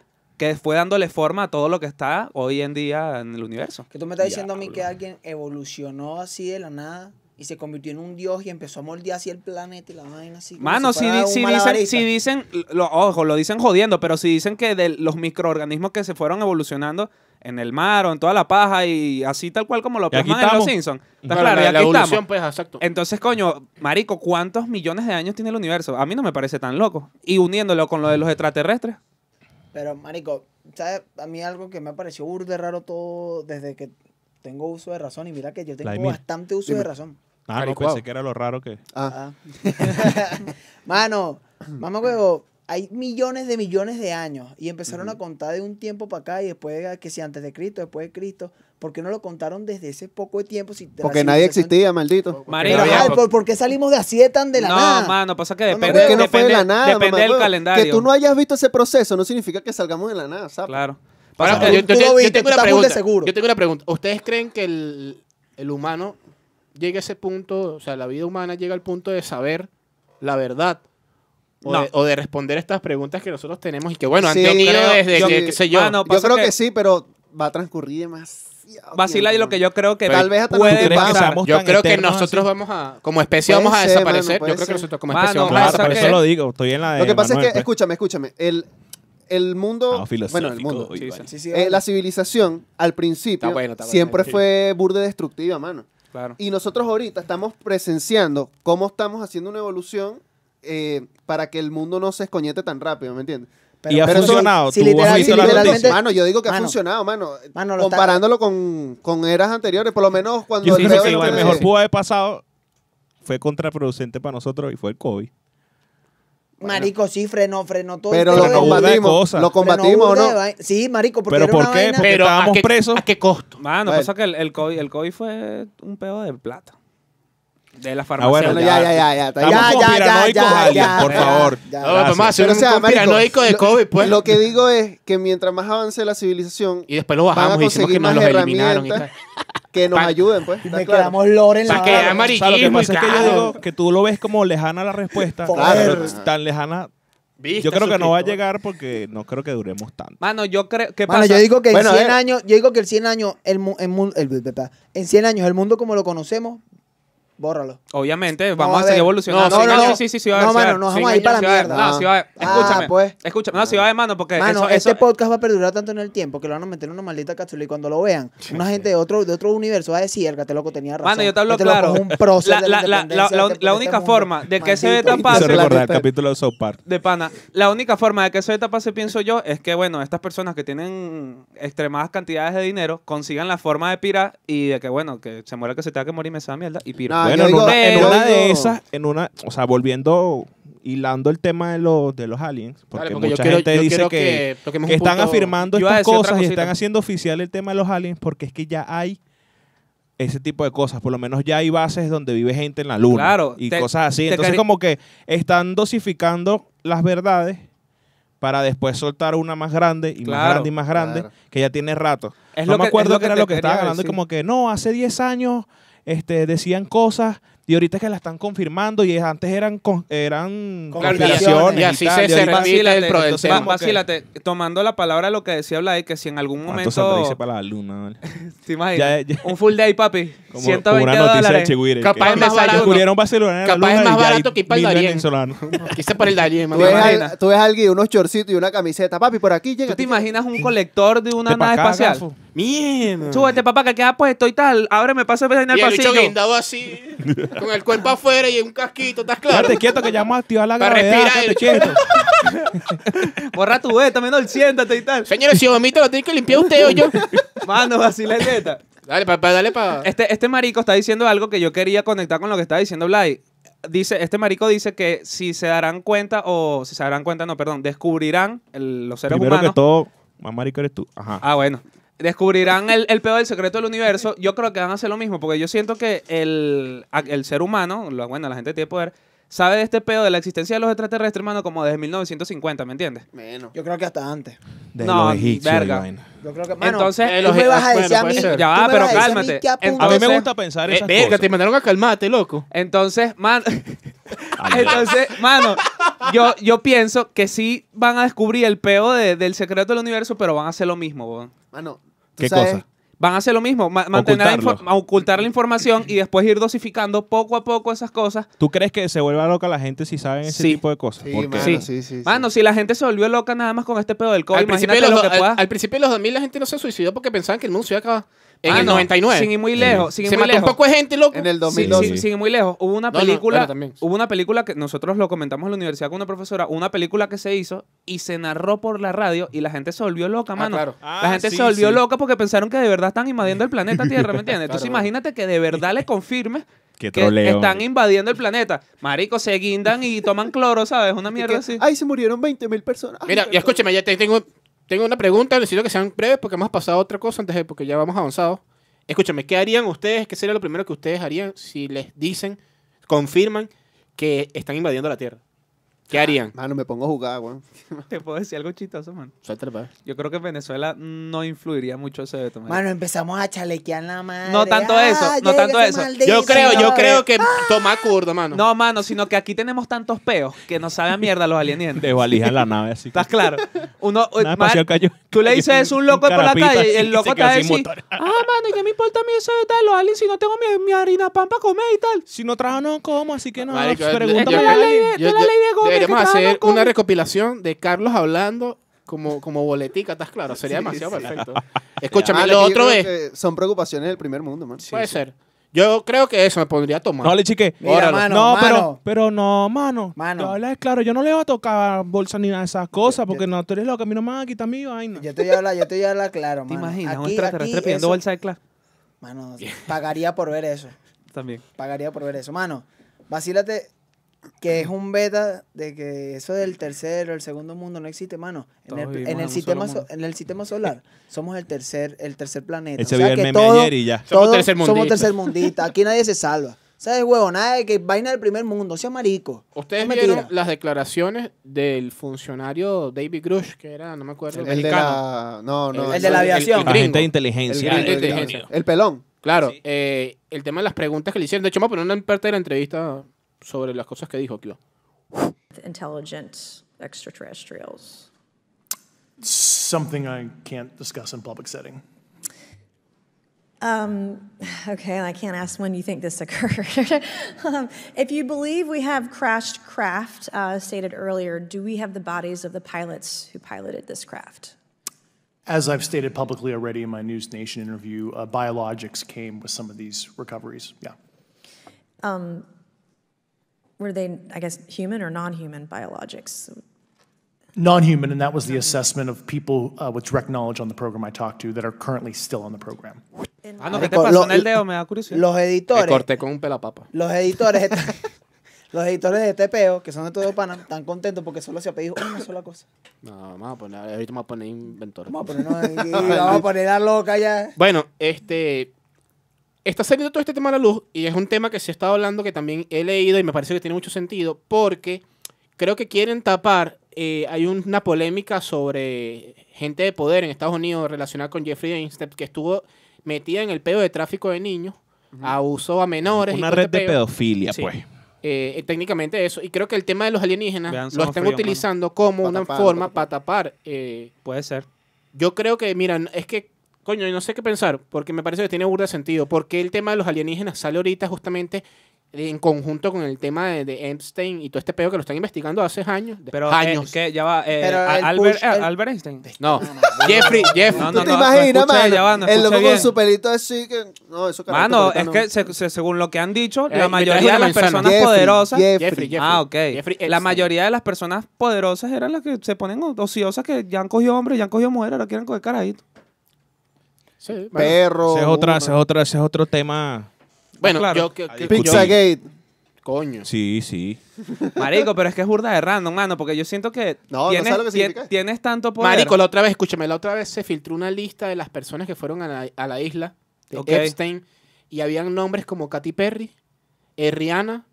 que fue dándole forma a todo lo que está hoy en día en el universo? Que tú me estás diciendo a mí que alguien evolucionó así de la nada y se convirtió en un dios y empezó a moldear así el planeta y la vaina así. Mano, si, di- si dicen, si dicen, lo, ojo, lo dicen jodiendo, pero si dicen que de los microorganismos que se fueron evolucionando en el mar o en toda la paja y así tal cual como lo plasman en Los. Simpsons. ¿Está claro? la, y la aquí evolución, estamos. pues, exacto. Entonces, coño, marico, ¿cuántos millones de años tiene el universo? A mí no me parece tan loco. Y uniéndolo con lo de los extraterrestres. Pero, marico, ¿sabes? A mí algo que me ha parecido burde raro todo desde que tengo uso de razón. Y mira que yo tengo bastante uso de razón. Ah, no, pensé que era lo raro que... Ah, Ah. Mano, mamá huevo, hay millones de millones de años y empezaron a contar de un tiempo para acá y después que si antes de Cristo, después de Cristo, ¿por qué no lo contaron desde ese poco de tiempo? Si Porque nadie existía, maldito. Ay, ¿por, por qué salimos de así de tan de la no, nada? mano, pasa que No, no, depende, que no fue de depende, la nada. depende del mamahuevo. calendario. Que tú no hayas visto ese proceso no significa que salgamos de la nada, ¿sabes? Claro. Ahora, yo, tengo una pregunta. seguro. Yo tengo una pregunta. ¿Ustedes creen que el, el humano llega a ese punto, o sea, la vida humana llega al punto de saber la verdad? O, No. de, o de responder estas preguntas que nosotros tenemos y que, bueno, han Sí, tenido creo- desde yo- que, qué sé yo. Mano, Yo creo que- que sí, pero va a transcurrir demasiado. Vacila y lo que yo creo que Tal vez puede nos ¿Tú crees que pasar. seamos yo creo que nosotros así? vamos a, como especie, Puede vamos a ser, desaparecer. mano, yo creo que nosotros como Mano, especie vamos a pasa Claro, por que- eso lo digo. Estoy en la de Lo que pasa es que, pues. escúchame, escúchame. El, el mundo. Ah, bueno, el mundo. Sí. Sí, Eh, la civilización, al principio, Está bueno, está bueno. siempre fue burde destructiva, mano. Claro. Y nosotros ahorita estamos presenciando cómo estamos haciendo una evolución eh, para que el mundo no se escoñete tan rápido, ¿me entiendes? Y ha pero funcionado. si Tú literal- has si visto. Mano, yo digo que ha funcionado, mano. mano, está- comparándolo con, con eras anteriores, por lo menos cuando Yo el que lo que mejor pudo haber pasado fue contraproducente para nosotros y fue el COVID. Marico, sí, frenó, frenó todo. Pero el lo combatimos, lo combatimos o no. Sí, marico, porque ¿Pero era por una qué? vaina... Porque Pero ¿a estábamos qué, presos. ¿a qué costo? Mano, Bueno. pasa que el, el, COVID, el COVID fue un pedo de plata. De la Ah, farmacia. bueno, Bueno, ya, ya, ya, ya. Ya, ya, conspiranoicos, ya, alguien, ya, por ya, favor. ya. No, vamos a hacer Pero, o sea, marico, de lo- COVID, pues. Lo que digo es que mientras más avance la civilización, y después lo bajamos y decimos que nos más los eliminaron y tal. herramientas que nos Pa- ayuden, pues. Y ¿está me claro? quedamos lore en la Para que vara. haya O sea, lo que amarillismo pasa es que yo claro. digo que tú lo ves como lejana la respuesta. Joder. pero tan lejana. ¿Viste, Yo creo que no va a llegar porque no creo que duremos tanto. Mano, yo creo que Mano, yo digo que Bueno, en 100 ver. años, yo digo que el 100 años, el, el, el- en 100 años, el mundo como lo conocemos, bórralo. Obviamente, vamos a a seguir evolucionando. No, Sí, no, sí, no. sí, sí, sí, va a No, haber, a mano, nos vamos a ir para la mierda. No, sí va a haber. Ah, Escúchame. pues. Escúchame. No, sí va a haber, mano, porque Mano, eso, este eso- podcast va a perdurar tanto en el tiempo que lo van a meter en una maldita cápsula y cuando lo vean, una gente de otro, de otro universo va a decir, el loco tenía razón. Mano, yo te hablo Este claro. un La, de la, la, la, la- este- única este forma de que ese beta pase, recordar el capítulo de South Park. de pana, la única forma de que ese beta pase, pienso yo, es que, bueno, estas personas que tienen extremadas cantidades de dinero consigan la forma de pirar y de que, bueno, que se muera que se tenga que morir, me esa mierda y pira. No, bueno, en digo- una, en una de esas, en una, o sea, volviendo, hilando el tema de los, de los aliens, porque, Dale, porque yo mucha quiero- gente dice que, que que están punto- afirmando estas cosas y están haciendo oficial el tema de los aliens porque es que ya hay ese tipo de cosas. Por lo menos ya hay bases donde vive gente en la luna Claro, y te- cosas así. Entonces como que están dosificando las verdades para después soltar una más grande y más grande y más grande claro. que ya tiene rato. Es no lo me que- acuerdo es lo que, era lo que estaban quería hablando y como que no, hace 10 años este, decían cosas y ahorita es que la están confirmando y antes eran con- eran conspiraciones y así tal, se- y se el Vacílate, del entonces, vacílate, tomando la palabra de lo que decía Blay, que si en algún ¿Cuánto momento. saldrá para la luna? vale? ¿Te imaginas? Ya- ya- Un full day, papi. Como, 120 como una noticia de dólares. Chigüire. Capaz que es más barato. Descubrieron Barcelona en la Capaz luna es más barato que ir mil Darién. venezolanos. Quise por el Darién, Tú ves, tú ves a alguien, unos chorcitos y una camiseta. Papi, por aquí llega. ¿Tú te imaginas un colector de una nave espacial? Mierda. Súbete, papá, que queda puesto y tal. Ábreme, pásame en el Y el bicho pasillo. guindado así, con el cuerpo afuera y un casquito, ¿estás claro? Quédate quieto que ya vamos a activar la Para gravedad. respirar. Quédate quieto. Borra tu beta, menor, siéntate y tal. Señores, si vomito lo tiene que limpiar usted o yo. Mano, beta. Dale, papá, dale para... Este, este marico está diciendo algo que yo quería conectar con lo que está diciendo Blay. Dice, este marico dice que si se darán cuenta, o si se darán cuenta, no, perdón, descubrirán el- los seres Primero humanos. que todo, más marico eres tú. Ajá. Ah, bueno. Descubrirán el, el peor del secreto del universo. Yo creo que van a hacer lo mismo, porque yo siento que el, el ser humano, lo- bueno, la gente tiene poder, sabe de este pedo de la existencia de los extraterrestres, hermano, como desde 1950, ¿me entiendes? Menos. Yo creo que hasta antes. De no, los egipcios. y verga. Yo creo que, mano, Entonces, eh, tú los- me vas a bueno, decir a mí. Ya va, pero a mí cálmate. a mí me gusta pensar Eh, esas verga, cosas. te mandaron a calmarte, loco. Entonces, man, entonces, mano, yo, yo pienso que sí van a descubrir el peo de- del secreto del universo, pero van a hacer lo mismo, weón. Mano, tú ¿Qué sabes- cosa? Van a hacer lo mismo, ma- mantener la Ocultarlo. infor- ocultar la información y después ir dosificando poco a poco esas cosas. ¿Tú crees que se vuelva loca la gente si saben ese Sí. tipo de cosas? Sí, ¿Por qué? mano, Sí. sí, sí, sí. Mano, si la gente se volvió loca nada más con este pedo del COVID, Al principio, imagínate de lo los, que pueda. al, al principio de los 2000 la gente no se suicidó porque pensaban que el mundo se iba a acabar. En el Mano, 99. Sin ir muy lejos, sin ir se muy mató un lejos. poco de gente, loco. En el Sí, 2012. sí, sin ir muy lejos. Hubo una No, no, película, hubo una película que nosotros lo comentamos en la universidad con una profesora, una película que se hizo y se narró por la radio y la gente se volvió loca, Ah, mano. claro. Ah, la gente sí, se volvió sí. loca porque pensaron que de verdad están invadiendo el planeta Tierra, ¿me entiendes? Entonces Claro, imagínate que de verdad le confirme Qué que troleo. están invadiendo el planeta. Marico, se guindan y toman cloro, ¿sabes? Una Y mierda que, así. Ay, se murieron 20 mil personas. Ay, Mira, ya perdón. escúchame, ya te- tengo, tengo una pregunta, necesito que sean breves porque hemos pasado otra cosa antes de, porque ya vamos avanzados. Escúchame, ¿qué harían ustedes? ¿Qué sería lo primero que ustedes harían si les dicen, confirman que están invadiendo la Tierra? ¿Qué harían? Mano, me pongo a jugar, weón. Te puedo decir algo chistoso, man. Suéltale, pa. Yo creo que en Venezuela no influiría mucho ese veto. Mano, empezamos a chalequear la madre. No tanto Ah, eso, no tanto eso. Yo creo, yo Ah. creo que toma curdo, mano. No, mano, sino que aquí tenemos tantos peos que nos sabe a mierda los alienígenas. Desvalijan la nave así. ¿Estás claro? Uno, Una ma- espacial cayó- tú le dices eso a un loco por la calle y el loco va a decir, ah, mano, ¿y qué me importa a mí eso de tal? Los aliens si no tengo mi, mi harina pan para comer y tal. Si no trajo, no como, así que no. Marico, pregúntame la ley de- es la ley de Gómez, deberíamos hacer con- una recopilación de Carlos hablando como, como boletica, ¿estás claro? Sería demasiado perfecto. Escúchame, Mano, lo otro es, Son preocupaciones del primer mundo, man. puede ser. Yo creo que eso me pondría a tomar. No le chique. Mira, mano, no, mano. pero, pero no, mano. Mano. Yo claro, yo no le voy a tocar bolsa ni nada de esas cosas, Yo- porque no, tú eres loco, a mí no me van a quitar mi vaina. Yo te voy a hablar, yo te voy a hablar claro, ¿Te mano. imaginas? un Aquí- extraterrestre pidiendo eso- bolsa de clase. Mano, pagaría por ver eso. También. Pagaría por ver eso. Mano, vacílate que es un beta de que eso del tercero, el segundo mundo no existe, mano. En el, en el sistema so- en el sistema solar somos el tercer el tercer planeta. Ese O sea el que todo- ayer y ya. Somos tercermundistas. somos tercermundistas. Aquí nadie se salva. ¿Sabes, huevo? Nada de que vaina del primer mundo, sea marico. Ustedes Es vieron mentira. las declaraciones del funcionario David Grush, que era, no me acuerdo, El de mexicano. la... No, no. El de la aviación. el de El, el- inteligencia. el pelón. Claro, eh, el tema de las preguntas que le hicieron. De hecho, vamos a poner una parte de la entrevista sobre las cosas que dijo aquí. va. intelligent extraterrestrials. something I can't discuss in public setting. Um, okay, I can't ask when you think this occurred. um, if you believe we have crashed craft, uh, stated earlier, do we have the bodies of the pilots who piloted this craft? As I've stated publicly already in my News Nation interview, uh, biologics came with some of these recoveries. Yeah. Were they, I guess, human or non human biologics? Non human, and that was the assessment of people uh, with direct knowledge on the program I talked to that are currently still on the program. Ah, no, ¿qué te pasó en el dedo? Me da curiosidad. Los Me editores, corté con un pelapapa. los editores, los editores de TPO, que son de todo pana, están contentos porque solo se ha pedido una sola cosa. No, vamos a poner, ahorita vamos a poner inventor. Vamos a ponernos ahí, vamos a poner a loca ya. Bueno, este. Está saliendo todo este tema a la luz y es un tema que se está hablando que también he leído y me parece que tiene mucho sentido porque creo que quieren tapar. eh, hay una polémica sobre gente de poder en Estados Unidos relacionada con Jeffrey Einstein que estuvo metida en el pedo de tráfico de niños, abuso a menores. Una todo red este de peo. pedofilia, Sí. pues. Eh, eh, técnicamente eso. Y creo que el tema de los alienígenas Vean, lo están utilizando como Pa' una tapar, forma pa' para tapar. eh, Puede ser. yo creo que, mira, es que, coño, no sé qué pensar, porque me parece que tiene burda de sentido. Porque el tema de los alienígenas sale ahorita justamente en conjunto con el tema de, de Einstein y todo este pedo que lo están investigando hace años. Pero, años. eh, que ya va. eh, Pero a- el Albert, push- el- Albert Einstein. No, Jeffrey, Jeff. No, ¿Tú no, te no, no imaginas, mano? ya va, no el loco con su pelito así que... No, eso Mano, es no. que se- se- según lo que han dicho, Eh, la mayoría de las personas Jeffrey, poderosas. Jeffrey. Jeffrey, Jeffrey. Ah, ok. Jeffrey La Epstein. mayoría de las personas poderosas eran las que se ponen ociosas que ya han cogido hombres, ya han cogido mujeres, ahora quieren coger carajito. Sí, bueno, Perro. Ese es, otra, ese, es otro, ese es otro tema. Bueno, claro. yo que, que- Pizzagate. coño. Sí, sí. Marico, pero es que es burda de random, mano, porque yo siento que No, no tienes, sabe lo que tien- significa. tienes tanto poder. Marico, la otra vez, escúchame, la otra vez se filtró una lista de las personas que fueron a la, a la isla de Ok. Epstein y habían nombres como Katy Perry, eh, Rihanna,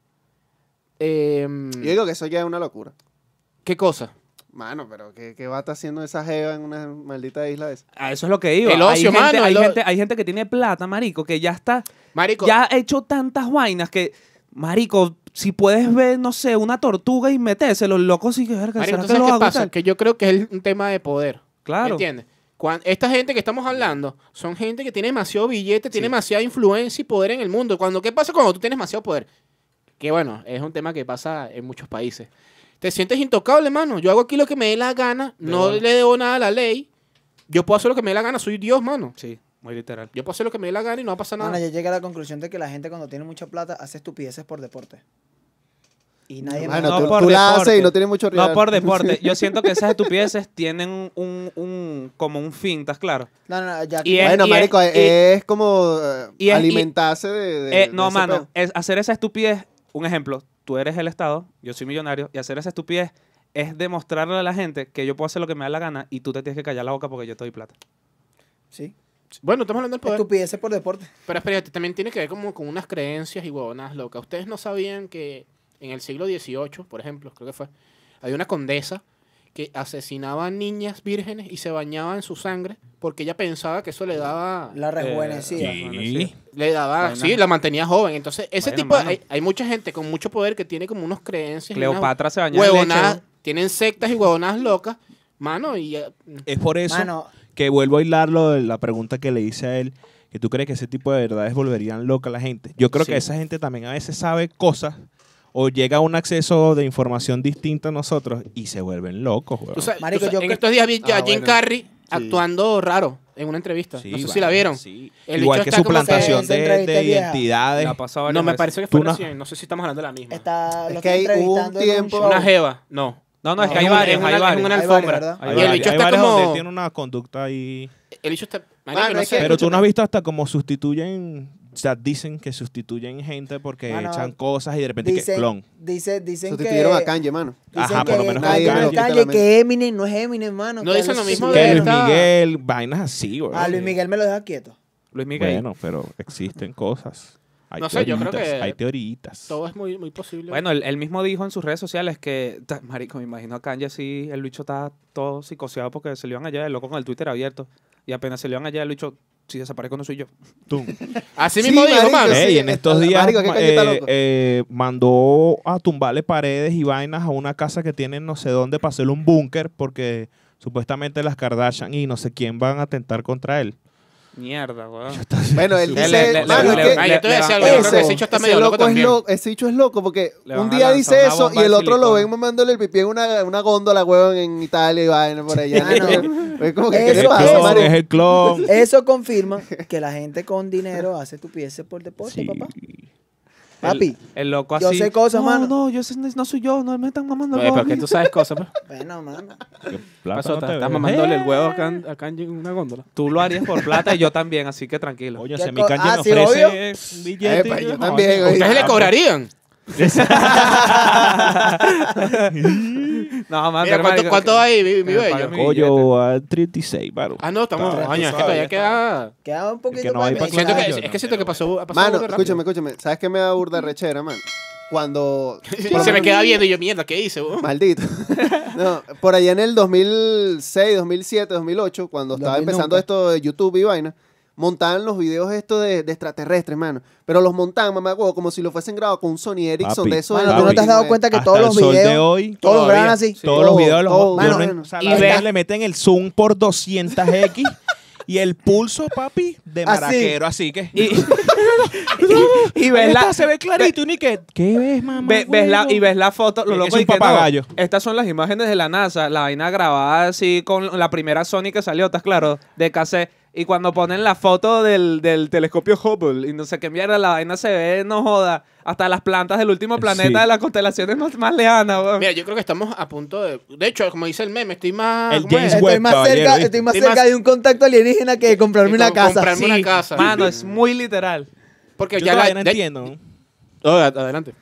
em, Yo digo que eso ya es una locura. ¿qué cosa? Mano, pero ¿qué, qué va a estar haciendo esa jeva en una maldita isla de esa? A eso es lo que iba. El ocio, hay, gente, mano, hay, el o- gente, hay gente que tiene plata, marico, que ya está, Marico, ya ha hecho tantas vainas que, marico, si puedes ver, no sé, una tortuga y meterse, los locos sí que verga, Marico, ¿será entonces, que lo ¿qué y pasa? Que yo creo que es un tema de poder. Claro. ¿Me entiendes? Esta gente que estamos hablando son gente que tiene demasiado billete, tiene demasiada influencia y poder en el mundo. Cuando, ¿Qué pasa cuando tú tienes demasiado poder? Que bueno, es un tema que pasa en muchos países. Te sientes intocable, mano. Yo hago aquí lo que me dé la gana, no le debo nada a la ley. Yo puedo hacer lo que me dé la gana, soy Dios, mano. Sí, muy literal. Yo puedo hacer lo que me dé la gana y no va a pasar nada. Mano, yo llegué a la conclusión de que la gente cuando tiene mucha plata hace estupideces por deporte. Y nadie Bueno, más. No tú, por tú la deporte. haces y no tienes mucho rival. No por deporte. Yo siento que esas estupideces tienen un, un como un fin, ¿estás claro? No, no, no, ya Y es- Bueno, marico, y- es, como eh, y es- y- alimentarse de, de- Eh, de no, mano, hacer esa estupidez, un ejemplo, tú eres el Estado, yo soy millonario, y hacer esa estupidez es demostrarle a la gente que yo puedo hacer lo que me da la gana y tú te tienes que callar la boca porque yo te doy plata. Sí. Bueno, estamos hablando del poder. Estupideces por deporte. Pero espérate, también tiene que ver como con unas creencias y huevonas locas. Ustedes no sabían que en el siglo XVIII, por ejemplo, creo que fue, había una condesa que asesinaba a niñas vírgenes y se bañaba en su sangre porque ella pensaba que eso le daba... La rejuvenecida. Sí. Le daba, sí, la mantenía joven. Entonces, ese Bueno, tipo, de- hay, hay mucha gente con mucho poder que tiene como unos creencias. unas Cleopatra se bañaba en huevonadas, leche. tienen sectas y huevonadas locas, mano, y eh, Es por eso Mano, que vuelvo a hilarlo de la pregunta que le hice a él, que tú crees que ese tipo de verdades volverían loca a la gente. Yo creo Sí. que esa gente también a veces sabe cosas o llega a un acceso de información distinta a nosotros y se vuelven locos, weón. tú sabes- Marico, tú sabes, yo en que- estos días vi Ah, a Jim bueno. Carrey Sí. actuando raro en una entrevista. Sí, no sé si la vieron. sí. El Igual que que- esa de, identidades. No, me parece que fue no- recién. No sé si estamos hablando de la misma. está, Es lo que hay- un tiempo-. Una jeva, no. No, no, es No, que hay varios, es una- hay varios. una alfombra. el bicho está como... tiene una conducta ahí. El bicho está... Que- Pero tú no has visto hasta como sustituyen, o sea, dicen que sustituyen gente porque Mano, echan cosas y de repente que Dicen, clon. dice, dicen Sustituyeron que, a Kanye, mano. Ajá, que, por lo menos nadie Kanye. Kanye, que Eminem no es Eminem, mano. No que dicen lo mismo Que de Luis Miguel, vainas así, güey. Ah, Luis Miguel me lo deja quieto. Luis Miguel. Bueno, pero existen cosas. Hay No sé, yo creo que- Hay teoritas. Todo es muy, muy posible. Bueno, él, él mismo dijo en sus redes sociales que, marico, me imagino a Kanye así, el bicho estaba todo psicoseado porque se le iban allá, el loco con el Twitter abierto, y apenas se le iban allá, el bicho, si desaparezco no soy yo. Tum. Así Sí, mismo dijo, marico, mano. sí. En estos días marico, eh, eh, mandó a tumbarle paredes y vainas a una casa que tienen no sé dónde para hacerle un búnker porque supuestamente las Kardashian y no sé quién van a atentar contra él. Mierda, weón. Bueno, él dice, ese bicho está medio loco loco es también. loco, ese bicho es loco porque Le un día dice eso y el otro lo ven mamándole el pipí en una, una góndola, huevón, en Italia y vaina por allá. Mano, es como que, ¿qué eso- clon, es el clon. Eso confirma que la gente con dinero hace estupideces por deporte, Sí. papá. Papi, El loco Yo así. sé cosas, no, mano. No, yo sé- no soy yo, no me están mamando el huevo pero a que tú sabes cosas, pues. bueno, mano. ¿Qué ¿Qué plata pasó? no Estás te estás ves? mamándole el Eh. huevo acá, en- acá en una góndola. Tú lo harías por plata y yo también, así que tranquilo. Oye, ¿Qué si mi Kanye ah, me sí, ofrece un billete. Epa, yo no, también. ¿Ustedes le ah, cobrarían? No, más Mira, ¿cuánto, cuánto hay, mi, mi Me bello? mi- Coño, a 36, baro. Ah, no, estamos... Coño, es que sabes. todavía queda... Queda un poquito más es que siento que pasó, ha pasado Mano, escúchame, escúchame. ¿Sabes qué me da burda rechera, man? Cuando... Se me queda viendo y yo, mierda, ¿qué hice? weón? Maldito. No, por allá en el 2006, 2007, 2008, cuando estaba 2000 empezando nunca. esto de YouTube y vaina, montaban los videos estos de, de extraterrestres, mano. Pero los montaban, mamá, huevo, como si lo fuesen grabados con un Sony Ericsson Papi, de esos. Mano, de ¿tú no los te has dado 99. cuenta que Hasta todos el los de videos, hoy, todos los todavía. graban así? Sí. Todos los videos los todo, yo no- mano. o sea, Y la ve- vaina le meten el zoom por 200x y el pulso, papi, de Así. maraquero, así que. Y, y Ahí ves está, la, se ve clarito, ni que. ¿Qué ves, mamá? ve- ves la, y ves la foto, lo Es loco un y que no, papagayo. estas son las imágenes de la NASA, la vaina grabada así con la primera Sony que salió, ¿estás claro? De cassette. Y cuando ponen la foto del, del telescopio Hubble y no sé qué mierda, la vaina se ve, no joda, hasta las plantas del último planeta Sí. de las constelaciones más, más lejanas, weón. Mira, yo creo que estamos a punto de... De hecho, como dice el meme, estoy más... El ¿cómo es? James Estoy más caballero, cerca, ¿viste? estoy más Estoy cerca más- de un contacto alienígena que de comprarme una casa. comprarme una casa. Mano, es muy literal. Porque Yo ya todavía la... no de- entiendo. Oh, adelante.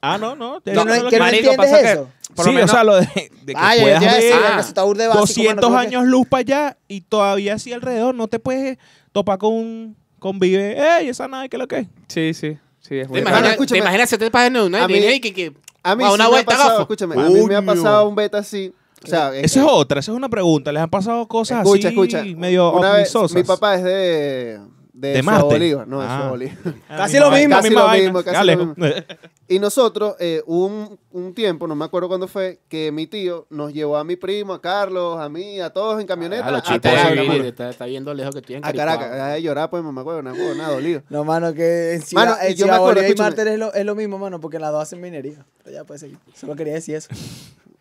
Ah, no, no. ¿Que no, eso es lo que no marico, entiendes pasa que- eso? Por sí, lo menos- o sea, lo de, de que Vaya, yo puedas decir, ver que eso está burda de básico, mano, 200 porque- años luz para allá y todavía así alrededor no te puedes topar con un convive. ¡Ey, esa nave, qué es lo que es! Sí, sí, sí, es ¿Te imaginas, escúchame. te imaginas se te pasa en una A mí- y que... que A mí a sí una me ha vuelta pasado, gafo. escúchame, a mí me ha pasado un beta así. O sea, Esa es otra, esa es una pregunta. ¿Les han pasado cosas escucha, así escucha. medio Una vez, mi papá es de... De, ¿De Marte? Bolívar, no, de Ah. Ciudad Bolívar. Ah, Casi lo mismo, casi misma lo vaina. mismo, casi lo lejos. Y nosotros, eh, hubo un, un tiempo, no me acuerdo cuándo fue, que mi tío nos llevó a mi primo, a Carlos, a mí, a todos en camioneta. Ah, los a de mano. Billy, está, está viendo lejos que estoy en A Caracas, a llorar, pues, mamá, huevo, nada, nada, dolido. No, mano, que en Ciudad, Mano, en yo me Ciudad acuerdo, Bolívar y. Marte es lo, es lo mismo, mano, porque las dos hacen minería. Pero ya seguir. Solo quería decir eso.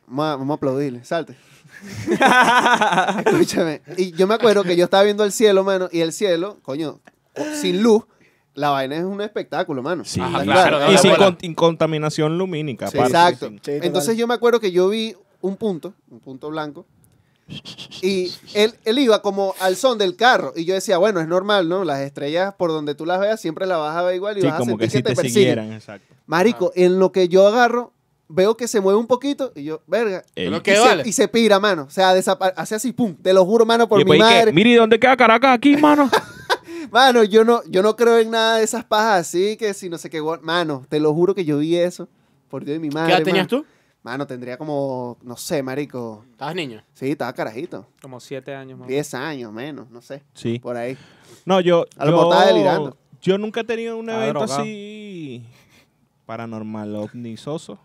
Vamos a, vamos a aplaudirle, salte. Escúchame. Y yo me acuerdo que yo estaba viendo el cielo, mano, y el cielo, coño, sin luz, la vaina es un espectáculo, mano. Sí, Ajá, ¿Estás claro, claro? y sin con- contaminación lumínica. Sí, aparte. exacto. Sí. Entonces yo me acuerdo que yo vi un punto, un punto blanco, y él, él iba como al son del carro. Y yo decía, bueno, es normal, ¿no? Las estrellas, por donde tú las veas, siempre las vas a ver igual y Sí, vas a como sentir que si te, persiguen. siguieran, exacto. Marico, en lo que yo agarro, veo que se mueve un poquito y yo, verga. Ey. Lo Y que se, vale. y se pira, mano. O sea, hace así, pum. Te lo juro, mano, por Y mi madre. Mire, ¿y dónde queda Caracas aquí, mano? Mano, yo no, yo no creo en nada de esas pajas así, que si no sé qué. Mano, te lo juro que yo vi eso. Por Dios de mi madre. ¿Qué edad tenías mano. tú? Mano, tendría como, no sé, marico. Estabas niño. Sí, estaba carajito. Como siete años más. 10 años menos, no sé. Sí. Por ahí. No, yo. A lo mejor estaba yo, delirando. yo nunca he tenido un evento así paranormal, ovnisoso.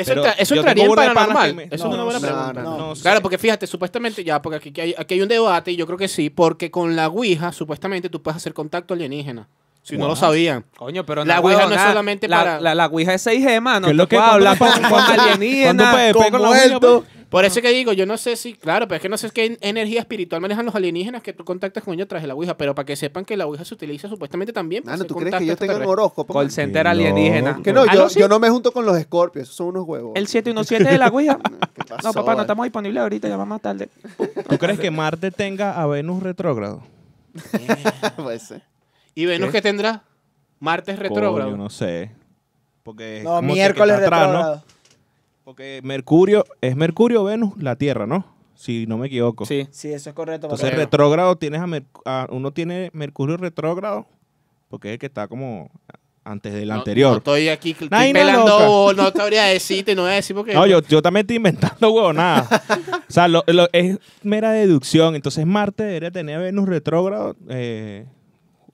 Eso, entra- eso entraría en paranormal. me- Eso es una buena no, pregunta. no, no. sé. Claro, porque fíjate, supuestamente, ya, porque aquí, hay, aquí hay un debate y yo creo que sí, porque con la Ouija, supuestamente tú puedes hacer contacto alienígena. Si no lo sabían. Coño, pero La no, Ouija no es solamente la, para- La, la Ouija es 6G, mano. ¿Qué es lo que- hablar con, con alienígenas. con muertos. Por eso que digo, yo no sé si, claro, pero es que no sé qué energía espiritual manejan los alienígenas que tú contactas con ellos tras de la Ouija, pero para que sepan que la Ouija se utiliza supuestamente también Mano, ¿tú crees que ellos tengan extraterrestre. horóscopo? Call center alienígena. Que no, Ah, yo, yo no me junto con los escorpios. Esos son unos huevos. El 717 de la Ouija. ¿Qué pasó, No, papá, no estamos disponibles ahorita, ya más tarde. ¿Tú crees que Marte tenga a Venus retrógrado? Puede ser. ¿Y Venus ¿Qué? qué tendrá? Martes retrógrado. Coño, no sé. Porque No, miércoles retrógrado. Porque Mercurio, es Mercurio Venus, la Tierra, ¿no? Si no me equivoco. Sí. Sí, eso es correcto. Entonces. Creo. retrógrado tienes a, a- uno tiene Mercurio retrógrado porque es el que está como antes del No, anterior. No estoy aquí estoy pelando, no te voy a decirte, no voy a decir porque... No, yo, yo también estoy inventando huevo, nada. o sea, lo- lo- es mera deducción. Entonces Marte debería tener a Venus retrógrado. eh,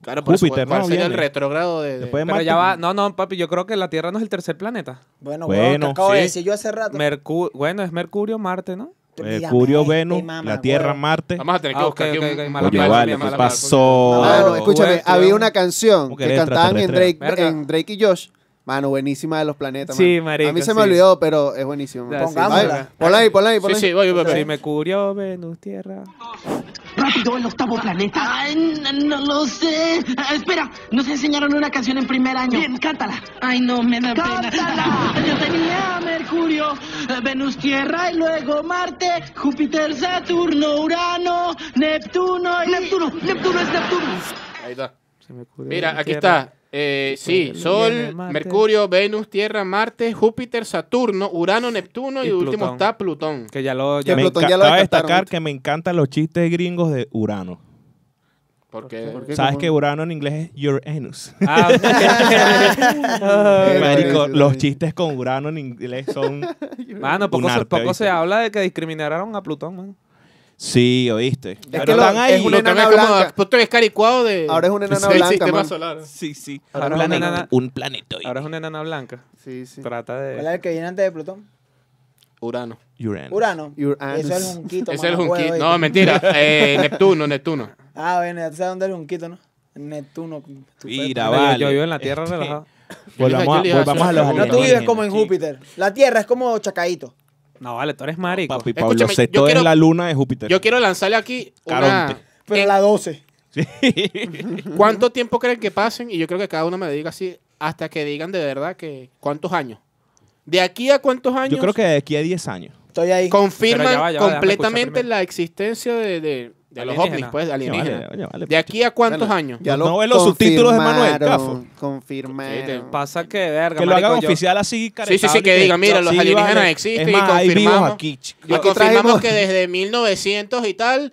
Claro, por eso, Júpiter, ¿cuál ¿no? sería el Viene. retrógrado de... de- después de Pero Marte, ya va. No, no, papi, yo creo que la Tierra no es el tercer planeta. Bueno, Bueno, bueno, acabo de sí. decir yo hace rato. Mercu bueno, es Mercurio, Marte, ¿no? Mercurio, Dígame, Venus, este mamá, la Tierra, huevo. Marte. Vamos a tener que Ah, buscar ok, ok, ok, mala Oye, mía, vale, mala ¿qué mía, pasó? Mano, Oh, escúchame, güey, había una canción ¿Cómo que que eres cantaban en Drake, extraterrestre? en Drake y Josh. Mano, buenísima de los planetas. Sí, marico, A mí se sí. me olvidó, pero es buenísimo. Ya, sí, Pongámosla. sí. Ponla ahí, ponla ahí, Sí, ponla ahí. sí, voy, voy, voy. Sí, Mercurio, Venus, Tierra. Rápido, el octavo planeta. Ay, no, no lo sé. Ah, espera, nos enseñaron una canción en primer año. Bien, cántala. Ay, no, me da pena. Yo tenía Mercurio, eh, Venus, Tierra y luego Marte, Júpiter, Saturno, Urano, Neptuno y... Neptuno, Neptuno es Neptuno. Ahí está. Sí, Mercurio, Mira, aquí Tierra. está. Eh, sí, Sol. Mercurio, Venus, Tierra, Marte, Júpiter, Saturno, Urano, Neptuno y, Y último está Plutón. Que ya lo. Que Ya Me Plutón ya lo cabe destacar que me encantan los chistes gringos de Urano. Porque ¿Por qué? ¿Sabes ¿Cómo? que Urano en inglés es Uranus? Ah, Marico, buenísimo, los chistes con Urano en inglés son... Mano, poco, Un se, poco se habla de que discriminaron a Plutón, mano. Sí, ¿oíste? Es Pero que lo- están ahí. es una enana es como blanca. Plutón es caricuado de Ahora es una enana blanca, sistema man. solar. Sí, sí. Ahora un, es una planeta, enana- un planetoide. Ahora es una enana blanca. Sí, sí. Trata ¿Cuál es de. el que viene antes de Plutón? Urano. Uranus. Urano. Uranus. Eso es el junquito. Ese es el junquito. No, mentira. Eh, Neptuno, Neptuno. Ah, bueno, ya tú sabes dónde es el junquito, ¿no? Neptuno. tu Mira, vale. Yo vivo en la Tierra Este, relajado. Volvamos, a, los No, tú vives como en. Júpiter. La Tierra es como chacadito. No, vale, tú eres marico. Papi, Pablo Escúchame, yo quiero- es la luna de Júpiter. Yo quiero lanzarle aquí una... Caronte. Pero Eh, la 12. ¿Cuánto tiempo creen que pasen? Y yo creo que cada uno me diga así hasta que digan de verdad que... ¿Cuántos años? ¿De aquí a cuántos años Yo creo que de aquí a 10 años. Estoy ahí. confirman Pero ya va, ya va, déjame completamente primero. la existencia de, de- de los ovnis, pues, alienígenas? Vale, vale, vale. ¿De aquí a cuántos años? Ya No ves los subtítulos de Manuel Cafo. Confirmaron. Pasa que, verga, Que lo hagan oficial así, Sí, sí, sí, que diga, mira, los alienígenas existen y confirmamos. aquí. Y confirmamos que desde 1900 y tal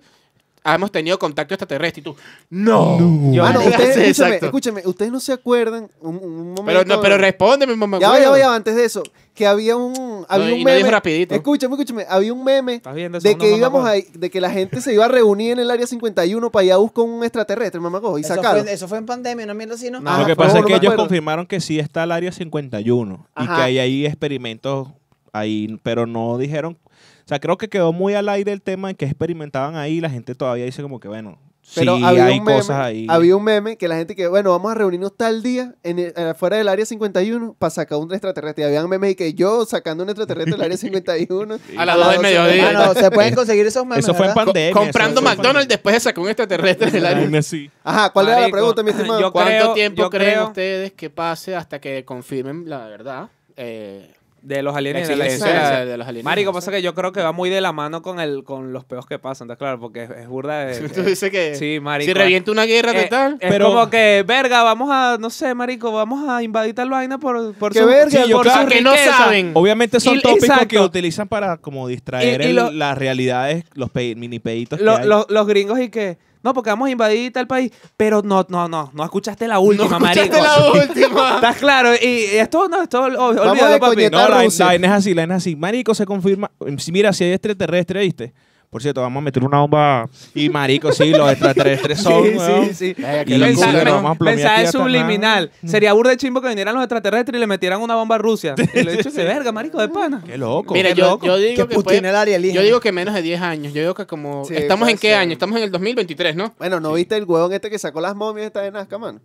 hemos tenido contacto extraterrestre. Y tú, ¡No! Yo- Mano, ustedes, escúchame, exacto. escúchame, ustedes no se acuerdan un, un momento. Pero, no, pero respóndeme, mamá. Ya ya ya antes de eso, que había un, había y un no meme. rapidito. Escúchame, escúchame, había un meme de que íbamos ahí, de que la gente se iba a reunir en el área 51 para ir a buscar un extraterrestre, mamago, y Eso fue, eso fue en pandemia, una mierda así, ¿no? No, Ah, lo que pasa es que no ellos acuerdo. confirmaron que sí está el área 51 y Ajá. que hay ahí experimentos ahí, pero no dijeron. O sea, creo que quedó muy al aire el tema en que experimentaban ahí. La gente todavía dice como que, bueno, Pero sí, había hay un meme, cosas ahí. Había un meme que la gente que, bueno, vamos a reunirnos tal día en el- afuera del área 51 para sacar un extraterrestre. Y había un meme y que yo sacando un extraterrestre del área 51. A las dos del mediodía. Mano, se pueden conseguir esos memes. Eso fue pandemia. Comprando McDonald's después de sacar un extraterrestre del área. Sí. Ajá, ¿cuál era la pregunta, mi estimado? yo- ¿Cuánto creo- tiempo yo creen creo- ustedes que pase hasta que confirmen la verdad? Eh, De los alienígenas. la existencia de, de los alienígenas. Marico, pasa que yo creo que va muy de la mano con el con los peos que pasan, ¿está claro? Porque es, es burda de... Tú dices que Sí, marico. si revienta una guerra Eh, total. es Pero- como que, verga, vamos a, no sé, marico, vamos a invadir tal vaina por, por ¡Qué su, verga! sí, yo por creo su que no saben. Obviamente son Y- tópicos exacto. que utilizan para como distraer Y- y el- lo- las realidades, los pe- mini peditos Lo- que hay. lo- los gringos y que, no, porque vamos a invadir tal país, pero no, no, no, no escuchaste la no última, escuchaste marico. la última. ¿Estás claro? Y esto, no, esto, olvídalo, papi. No, la, la es así, la es así. Marico, se confirma. Mira, si hay extraterrestre, ¿viste? Por cierto, vamos a meter una bomba. Y marico, sí, los extraterrestres son. Sí, sí, sí. Y Mensaje, subliminal. Sería burda de chimbo que vinieran los extraterrestres y le metieran una bomba a Rusia. Y le he dicho, de verga, marico, de pana. Qué loco. Mira, Qué yo, loco. yo digo Que que puede- Putin el alienígena. yo digo que menos de 10 años. Yo digo que como Sí, estamos en qué ser. año? Estamos en el 2023, ¿no? Bueno, ¿no viste el huevón este que sacó las momias esta de Nazca, mano?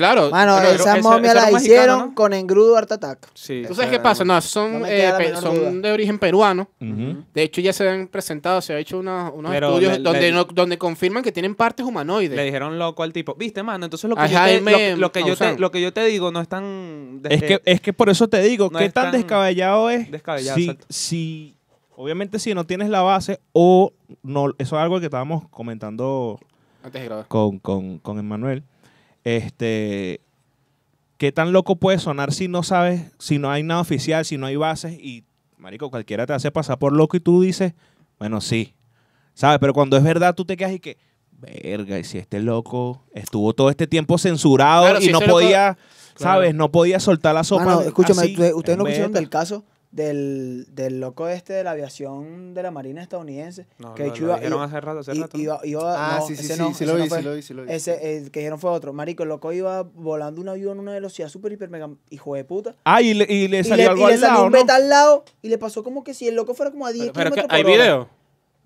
Claro. Mano, bueno, esas ese- momias ese era las hicieron ¿no? con engrudo Art Attack. Sí. ¿Tú sabes qué pasa? No, son, No eh, pe- son de origen peruano. De hecho, ya se han presentado, se ha hecho una- unos Pero estudios le- donde, le- no- donde confirman que tienen partes humanoides. Le dijeron loco al tipo. ¿Viste, mano? Entonces lo que, yo te, lo, lo que yo te, Maussan. lo que yo te digo no es tan... Es que, es que por eso te digo, No ¿qué es tan tan descabellado es? descabellado, si, si, obviamente, si no tienes la base o no, eso es algo que estábamos comentando Antes de grabar. con, con, con Emmanuel. Este, ¿qué tan loco puede sonar si no sabes, si no hay nada oficial, si no hay bases y, marico, cualquiera te hace pasar por loco y tú dices, bueno, sí, ¿sabes? Pero cuando es verdad tú te quedas y que, verga, y si este loco estuvo todo este tiempo censurado Claro, y si no loco- podía, ¿sabes? No podía soltar la sopa. Mano, escúchame, así, ustedes, no beta. del caso del, del loco este de la aviación de la Marina estadounidense. No, que lo- de hecho lo iba, dijeron iba- hace rato, hace rato. iba- iba- Ah, no, sí, sí, ese sí, no, sí ese lo no vi, fue. sí lo vi, sí lo vi. Ese, el que dijeron fue otro. Marico, el loco iba volando un avión a una velocidad súper, hiper, mega, hijo de puta. Ah, y le, y le Y salió le, algo y le al salió lado, un al lado y le pasó como que si el loco fuera como a 10 Pero, pero que kilómetros hay por hora. video.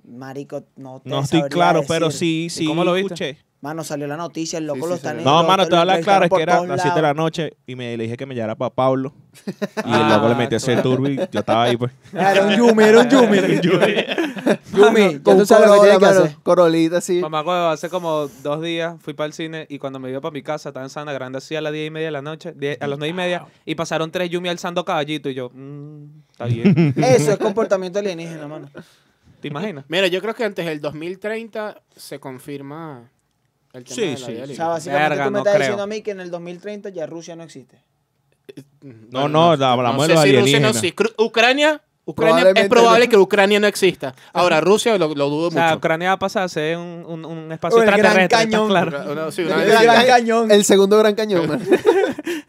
Marico, no te No estoy claro, pero sí, sí, cómo lo viste? escuché. Mano, salió la noticia, el loco Sí, lo sí, están salió. No, lo- mano, lo te voy a hablar claro, es que era las todos 7 de la noche y me le dije que me llamara para Pablo. Y el Ah, loco le metió ese claro. turbo y yo estaba ahí, pues. Era un Yumi, era un Yumi. Yumi, Con tú un sabes lo que que. Corolita, sí. Mamá, huevo, hace como dos días fui para el cine y cuando me iba para mi casa estaba en Sana Grande así a las diez y media de la noche, a las nueve y media, y pasaron tres Yumi alzando caballito y yo, mmm, está bien. Eso es comportamiento alienígena, mano. ¿Te imaginas? Mira, yo creo que antes del 2030 se confirma el tema Sí, de la sí. vida O sea, básicamente Verga, tú me no estás creo. diciendo a mí que en el 2030 ya Rusia no existe. No, no, hablamos de sé los si Rusia no alienígenas. Cru- Ucrania, Ucrania es probable no. que Ucrania no exista. Ahora, Rusia lo, lo dudo O sea, mucho. Ucrania va a pasar a ser un, un, un espacio el Gran extraterrestre, ¿estás Cañón. claro? Una- sí, El, una- El Gran Cañón. el segundo gran cañón.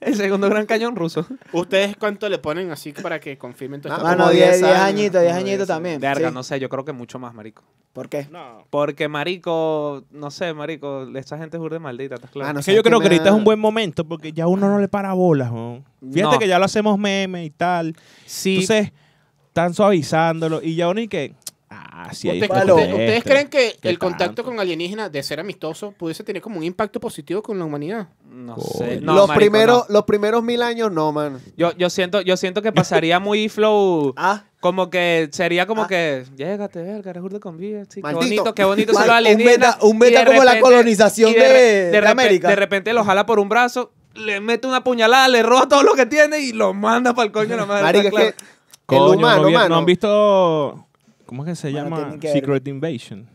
El segundo gran cañón ruso. ¿Ustedes cuánto le ponen así para que confirmen todo Ah, esto? como Mano, 10 10 10 años, añitos, 10 como añitos 10, también. Verga, sí. no sé, yo creo que mucho más, marico. ¿Por qué? Porque, marico, no sé, marico, esta gente es burda maldita, ¿estás claro? Ah, no Es sé, que yo creo que ahorita es un buen momento porque ya uno no le para bolas, ¿no? Fíjate No. que ya lo hacemos meme y tal. sí, Entonces, están suavizándolo y ya uno y que... Ah, sí hay ¿Usted- Palo. usted- ¿Ustedes creen que ¿Qué el contacto tanto? con alienígenas, de ser amistoso, pudiese tener como un impacto positivo con la humanidad? no sé. No, los, marico, primeros, no. los primeros mil años, no, man. Yo, yo, siento, yo siento que pasaría muy flow. Ah, Como que sería como Ah. que, llégate, verga, eres burda con vida. Sí, qué bonito, qué bonito son los un alienígenas. un beta Y de como la colonización de- re- de repente- América. De repente lo jala por un brazo, le mete una puñalada, le roba todo lo que tiene y lo manda para el coño de la madre. Marico, es ¿está que? Coño, el humano, no, vi- no han visto... ¿Cómo es que se Bueno, llama? ver. Secret Invasion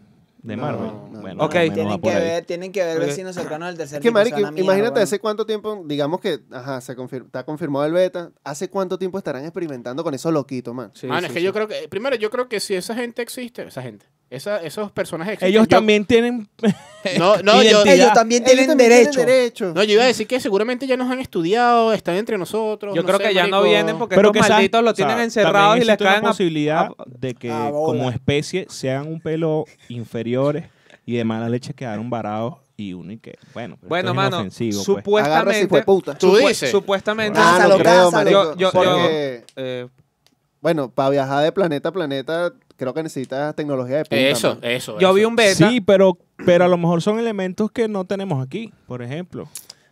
de No, Marvel. no, bueno, no. Ok. más o menos va tienen que, ver, tienen que ver Ok. vecinos cercanos del tercer Es que, mierda, imagínate hace cuánto tiempo, digamos que, ajá, se confir- está confirmado el beta, ¿hace cuánto tiempo estarán experimentando con esos loquitos, man? Sí, Mano, sí, es que sí. yo creo que, primero, yo creo que si esa gente existe, esa gente, esa, esos personajes existen. Ellos yo- también tienen... No, no, yo. Ellos también Ellos tienen también derecho. derecho. no, yo iba a decir que seguramente ya nos han estudiado, están entre nosotros. Yo no creo sé, que ya no vienen porque Pero estos que malditos sabes- lo o sea, tienen encerrados y les caen a- posibilidad a- de que a bola. como especie sean un pelo inferiores y de mala leche quedaron varados y uno y que, bueno, pero Bueno, mano, pues. Supuestamente... si fue puta. Tú dices. Supuestamente... Ah, Cásalo, no creo, cásalo. marico. Yo- yo- porque, eh, bueno, para viajar de planeta a planeta, creo que necesitas tecnología de punta, Eso, man. eso. yo eso. vi un beta... Sí, pero, pero Pero a lo mejor son elementos que no tenemos aquí, por ejemplo.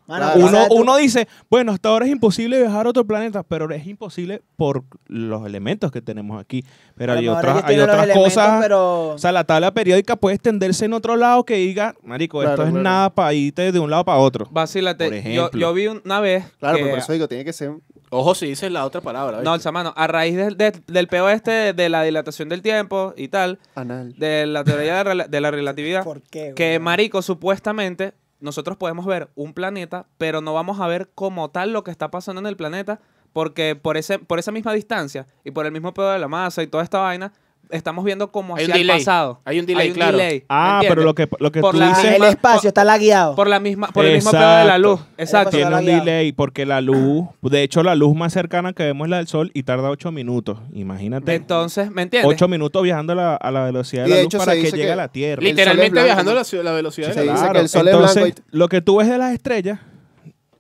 Mano, Claro. Uno, uno dice, bueno, hasta ahora es imposible viajar a otro planeta, pero es imposible por los elementos que tenemos aquí. Pero hay otras, hay otras cosas. pero- O sea, la tabla periódica puede extenderse en otro lado que diga, marico, esto Claro, es nada para irte de un lado para otro. Vacílate. Por Yo, ejemplo. yo vi una vez. Claro, que- pero por eso digo, tiene que ser. Ojo si dices la otra palabra. No, ¿viste? hermano, a raíz del, peo este de, de la dilatación del tiempo y tal, Anal. de la teoría de, la relatividad, ¿Por qué, que marico, supuestamente nosotros podemos ver un planeta, pero no vamos a ver como tal lo que está pasando en el planeta, porque por ese por esa misma distancia y por el mismo pedo de la masa y toda esta vaina, estamos viendo como Hay un hacia el delay. pasado. Hay un delay, claro. delay, Ah, ¿me pero lo que, lo que Por tú la- dices... el espacio está lagueado. por la misma por el mismo pedo de la luz. Exacto. Tiene un delay porque la luz, de hecho la luz más cercana que vemos es la del sol y tarda 8 minutos. Imagínate. Entonces, ¿me entiendes? 8 minutos viajando a la, a la velocidad de Y la de luz hecho para que llegue que- a la Tierra. Li- Literalmente blanco, viajando a ¿no? la, velocidad de la luz. que el sol es Entonces, blanco lo que tú ves de las estrellas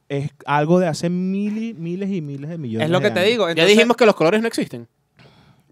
es algo de hace mil y- miles y miles de millones es lo de que te años. digo. Ya dijimos que los colores no existen.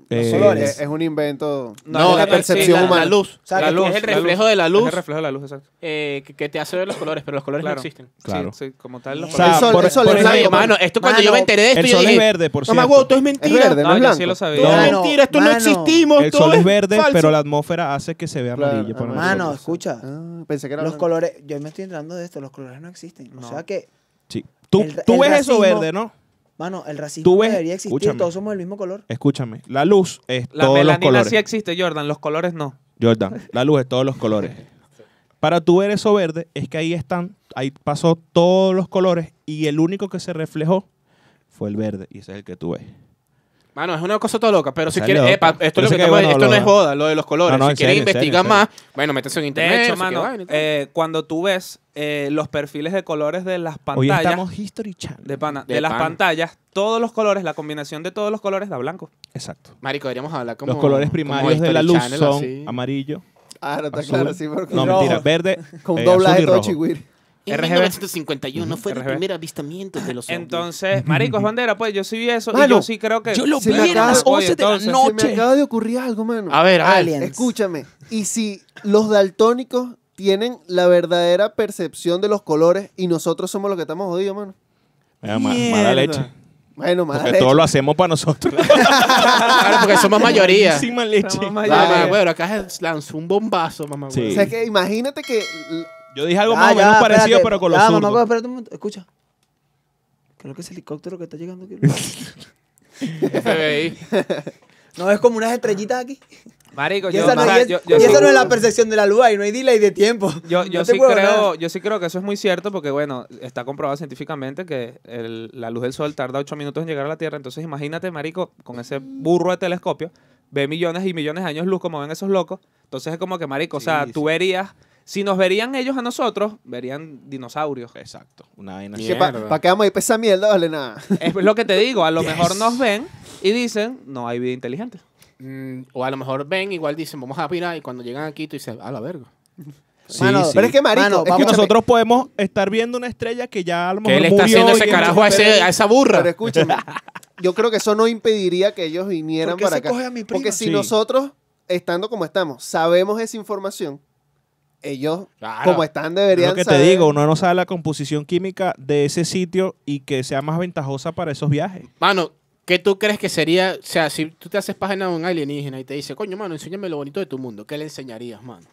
Eh, colores. Es, es un invento. No, la percepción sí, la- humana. La luz. sea, la luz, es el la reflejo luz. de la Es luz el reflejo de la luz, exacto. eh, que, que te hace ver los colores, pero los colores Claro. no existen. Claro. Sí, sí, como tal. los O sea, el sol, por- el sol es ejemplo, blanco, Mano, esto cuando yo me Mano, enteré de esto, el yo sol es dije, verde, por Mamá, cierto. huevo, todo es mentira. verde, No, no es yo blanco. sí lo sabía. Todo es mentira, esto no existimos. El sol es verde, falso. pero la atmósfera hace que se vea Claro, amarillo. ejemplo. Mano, escucha. Ah, pensé que era Los colores, yo me estoy enterando de esto, los colores no existen. O No. sea que, Sí. Tú, ves eso verde, ¿no? Mano, el racismo Tú ves- debería existir, escúchame. todos somos del mismo color. Escúchame. La luz es La todos los melanina colores. sí existe, Jordan, los colores no. Jordan, la luz es todos los colores. Para tú ver eso verde, es que ahí están, ahí pasó todos los colores y el único que se reflejó fue el verde y ese es el que tú ves. Mano, es una cosa toda loca, pero si quieres, epa, esto, es Por lo eso que que, estamos- bueno, esto no es joda, lo de los colores. No, no, si en quieres serio, en serio, investigar en más, bueno, métese en De internet. hecho, no sé qué mano, vaina y tal. eh, cuando tú ves eh, los perfiles de colores de las Hoy pantallas, estamos History Channel. de, pana- De de las pantallas, todos los colores, la combinación de todos los colores da blanco. Exacto. Marico, deberíamos hablar como los colores como primarios de la History luz Channel, son así. amarillo, Ah, no está azul. claro, sí, porque no, rojo. mentira, verde, con eh, doblaje azul y todo rojo. chigüir. En RGB. 1951 fue el RGB. primer avistamiento de los. Entonces, marico, es bandera, pues yo sí vi eso y Mano, yo sí creo que... yo lo vi a las Oye, 11 de la Se noche. me acaba de ocurrir algo, mano. A ver. Aliens. Escúchame. Y si los daltónicos tienen la verdadera percepción de los colores y nosotros somos los que estamos jodidos, mano. Mira, ma- Mierda. mala leche. Bueno, madre. Porque todo lo hacemos para nosotros. Claro, porque somos mayoría. Malísima leche. Somos mayoría. bueno, acá se lanzó un bombazo, mamá. Sí. O sea, que imagínate que Yo dije algo más o ya, menos parecido, espérate. pero con los Ya, zurdos. mamá, espérate un momento, escucha. Creo que ese helicóptero que está llegando aquí. FBI. ¿No es como unas estrellitas aquí? Marico, Y yo, esa, no, es- yo- yo y sí- esa no es la percepción de la luz, ahí no hay delay de tiempo. Yo, yo No sí creo, yo sí creo que eso es muy cierto porque, bueno, está comprobado científicamente que el- la luz del sol tarda 8 minutos en llegar a la Tierra. Entonces, imagínate, marico, con ese burro de telescopio, ve millones y millones de años luz como ven esos locos. Entonces es como que, marico, o sea, Sí, tú verías, si nos verían ellos a nosotros, verían dinosaurios. Exacto. Una vaina así. que pa-. ¿para qué vamos a ir para esa mierda? Vale nada. Es lo que te digo, a lo mejor nos ven y dicen, no hay vida inteligente. Mm, o a lo mejor ven, igual dicen, vamos a pirar, y cuando llegan aquí tú dices, a la verga. Sí, Mano, sí. Pero es que, marico, Mano, es Que vamos- nosotros podemos estar viendo una estrella que ya a lo mejor ¿Qué le está murió haciendo ese carajo a, ese- a esa burra? Pero escúchame, yo creo que eso no impediría que ellos vinieran ¿Por qué para se acá. coge a mi prima? Porque si Sí. nosotros, estando como estamos, sabemos esa información, ellos, Claro. como están, Es deberían lo que te saber. digo, uno no sabe la composición química de ese sitio y que sea más ventajosa para esos viajes. Mano, ¿qué tú crees que sería? O sea, si tú te haces página de un alienígena y te dice, coño, mano, enséñame lo bonito de tu mundo, ¿qué le enseñarías, mano?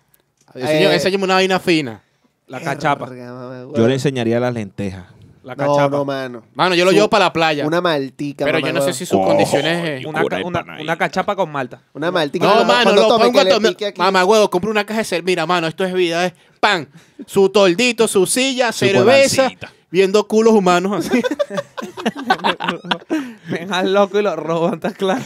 Eh, enséñame una vaina fina. La cachapa. Verga, mamá, Yo le enseñaría las lentejas. La cachapa. no, mano. Mano, yo lo Su- llevo para la playa. Una maltica, pero mamá, yo no sé si sus Oh, condiciones... Una, ca- una- una cachapa con malta. Una maltica. No, mano, lo tome, pongo a to- pique aquí. Mamá, huevo, compra una caja de cerveza. Mira, mano, esto es vida, es pan. Su toldito, su silla, Su cerveza, viendo culos humanos así. Ven al loco y lo roban, está claro.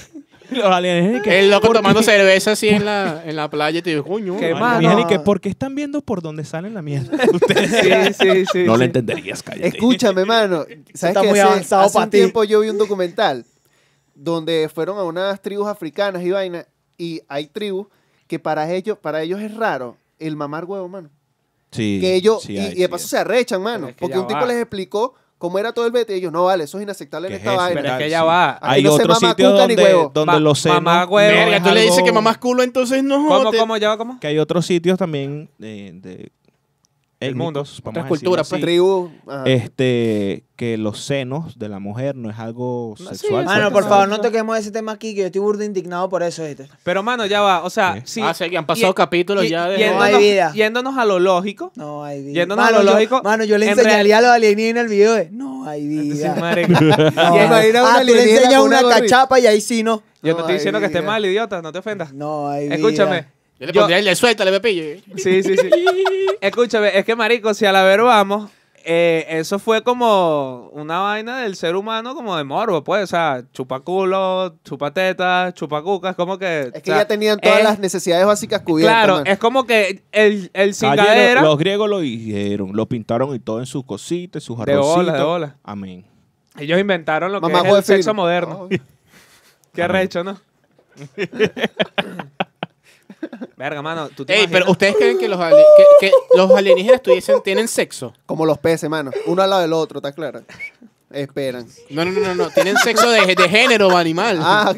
Los alienígenas que- El loco ¿por tomando qué? cerveza así en la, en la playa y te digo, coño. Qué. Alienígenas Mano. que, ¿por qué están viendo por dónde salen la mierda? Ustedes Sí, sí, sí. no sí. lo entenderías, cállate. Escúchame, mano. ¿Sabes está qué? muy Hace- avanzado hace pa' un ti. tiempo yo vi un documental donde fueron a unas tribus africanas y vaina y hay tribus que para ellos, para ellos es raro el mamar huevo, mano. Sí, Que ellos, sí y, hay, y de sí paso hay. se arrechan, mano. Pero es que porque ya un tipo va. les explicó ¿Cómo era todo el vete? Y ellos, no vale, eso es inaceptable en ¿Qué esta es vaina. Pero es que ya va. Aquí Hay no se otro mama sitio cuca ni donde, huevo. donde Ma- los senos... mamá huevo. Verga, es tú le dices que mamás culo, entonces no ¿Cómo, cómo, ya va, cómo? Que hay otros sitios también de... de El mundo. Otras culturas, pues. Tribu. Este, que los senos de la mujer no es algo No, sexual. sí, Mano, pues, por ¿no? favor, no toquemos ese tema aquí, que yo estoy burdo indignado por eso, ¿viste? Pero, mano, ya va. O sea, Sí. sí. Ah, sí, que han pasado y- capítulos y- ya de... No hay Yéndonos, vida. yéndonos a lo lógico. No hay vida. Yéndonos a lo yo- lógico, mano, yo le en enseñaría a los alienígenas el video de no hay vida. No, Y imagina ah, tú le enseñas una cachapa y ahí sí no. Yo no No estoy diciendo que esté mal, idiota, no te ofendas. No hay vida. Escúchame. Yo le Yo- pondría el de suéltale, Pepillo. Sí, sí, sí. Escúchame, es que, marico, si a la ver vamos, eh, eso fue como una vaina del ser humano como de morbo, pues. O sea, chupaculo, chupatetas, chupacucas, como que... Es que o sea, ya tenían todas es- las necesidades básicas cubiertas. Claro, man. es como que el, el los griegos lo hicieron, lo pintaron y todo en sus cositas, sus De arrocitos. bola, de bola. Amén. Ellos inventaron lo que es el sexo moderno. Qué arrecho, ¿no? Verga, mano, tú te Ey, imaginas? pero ¿ustedes creen que los, ali- que, que los alienígenas tuviesen, tienen sexo? Como los peces, mano. Uno al lado del otro, ¿está claro? Esperan. No, no, no, no, no. Tienen sexo de, de género animal. Ah, ok.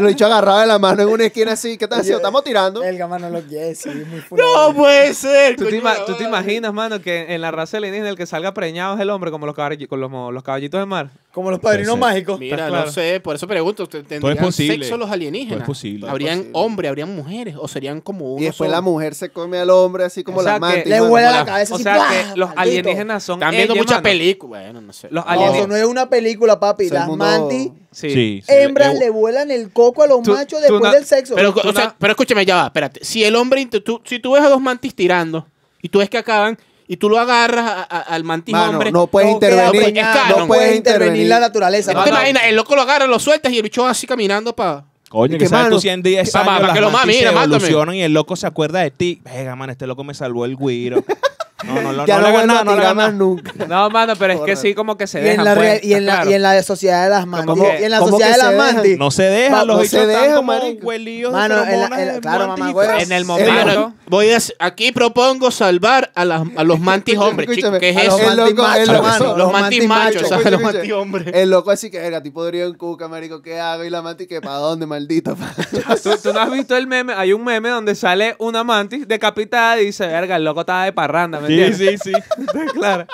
Lo he dicho agarrado de la mano en una esquina así. ¿Qué están haciendo? Estamos tirando. El gama no lo quiere, sí, es muy no fulano. puede ser. ¿Tú te, coño, ima- la tú te madre. imaginas, mano, que en la raza alienígena el que salga preñado es el hombre como los, caballi- con los, los caballitos de mar? Como los padrinos mágicos. Mira, no sé, por eso pregunto. ¿t- ¿Tendrían posible. sexo los alienígenas? Todo es posible. ¿Habrían Todo es posible. hombres, habrían mujeres? ¿O serían como uno Y después solo? la mujer se come al hombre así como O sea que Le huele la la- cabeza O así. sea los Maldito. alienígenas son Están viendo muchas películas. Bueno, no sé. Los No, alienígenas- eso no es una película, papi. Es Las mundo- mantis, Sí. Sí. sí, hembras le- le vuelan el coco a los Tú- machos tú después no- del sexo. Pero, o sea, pero escúchame, ya va, espérate. Si el hombre, tú, si tú ves a dos mantis tirando y tú ves que acaban y tú lo agarras a- a- al mantis Mano, hombre, no puedes No intervenir. no puede puedes intervenir la naturaleza. ¿no No, te no. imaginas? El loco lo agarra, lo sueltas y el bicho va así caminando para... Coño, que que, sabes tú 100 días años, pa- las que lo mame, se mira, mátame. evolucionan y el loco se acuerda de ti. Venga, man, este loco me salvó el güiro. No, no, no, Ya no, no nada, a no le tirar más nunca. No, mano, pero es que sí como que se Y dejan, en, la pues, real- y, en la, claro. y en la sociedad de las mantis. ¿Cómo que- y en la cómo sociedad que de se las dejan? mantis. No se dejan, Va- los no bichos se están dejan, como marico. huelillos de Mano, en la- feromonas en la- de claro, mantis mamá, güey. feas. En el momento... Mano, voy a, aquí propongo salvar a, las- a los mantis hombres, chicos. Escúchame, ¿Qué es a los eso? El mantis loco- el machos, loco- mano, los mantis machos, o sea, Escucha, los mantis hombres. El loco así que, verga, tipo podría en cuca, marico, ¿qué hago? Y la mantis que, ¿para dónde, maldito? ¿Tú, tú no has visto el meme? Hay un meme donde sale una mantis decapitada y dice, verga, el loco estaba de parranda, ¿me Sí, sí, sí. claro.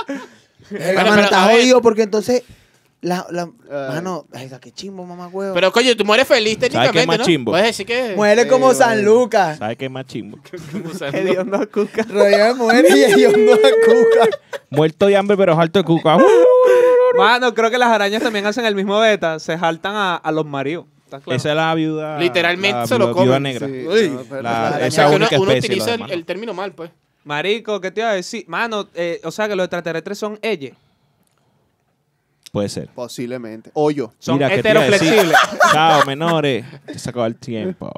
Bueno, mano, pero, está a ver. jodido porque entonces. La, la, Ay. mano, verga, qué chimbo, mamá, huevo. Pero coño, tú mueres feliz qué es técnicamente, más ¿no? chimbo? Puedes decir que... Muere como San. Lucas. ¿Sabes qué es más chimbo? Hediondo cuca. Rodeado de mujeres y ellos no a cuca. Muerto de hambre, pero alto de cuca. Mano, creo que las arañas también hacen el mismo beta. Se jaltan a, a los maridos. ¿Estás claro? Esa es la viuda. Literalmente la se lo viuda- viuda comen. negra. Sí, Uy. no, pero- La- araña- O esa sea, que uno, única uno especie, utiliza los el, demás el término mal, pues. Marico, ¿qué te iba a decir? Mano, eh, o sea que los extraterrestres son ellos. Puede ser. Posiblemente. O yo. Son Mira, ¿qué te iba a decir? heteroflexibles. Chao, menores. Se sacó el tiempo.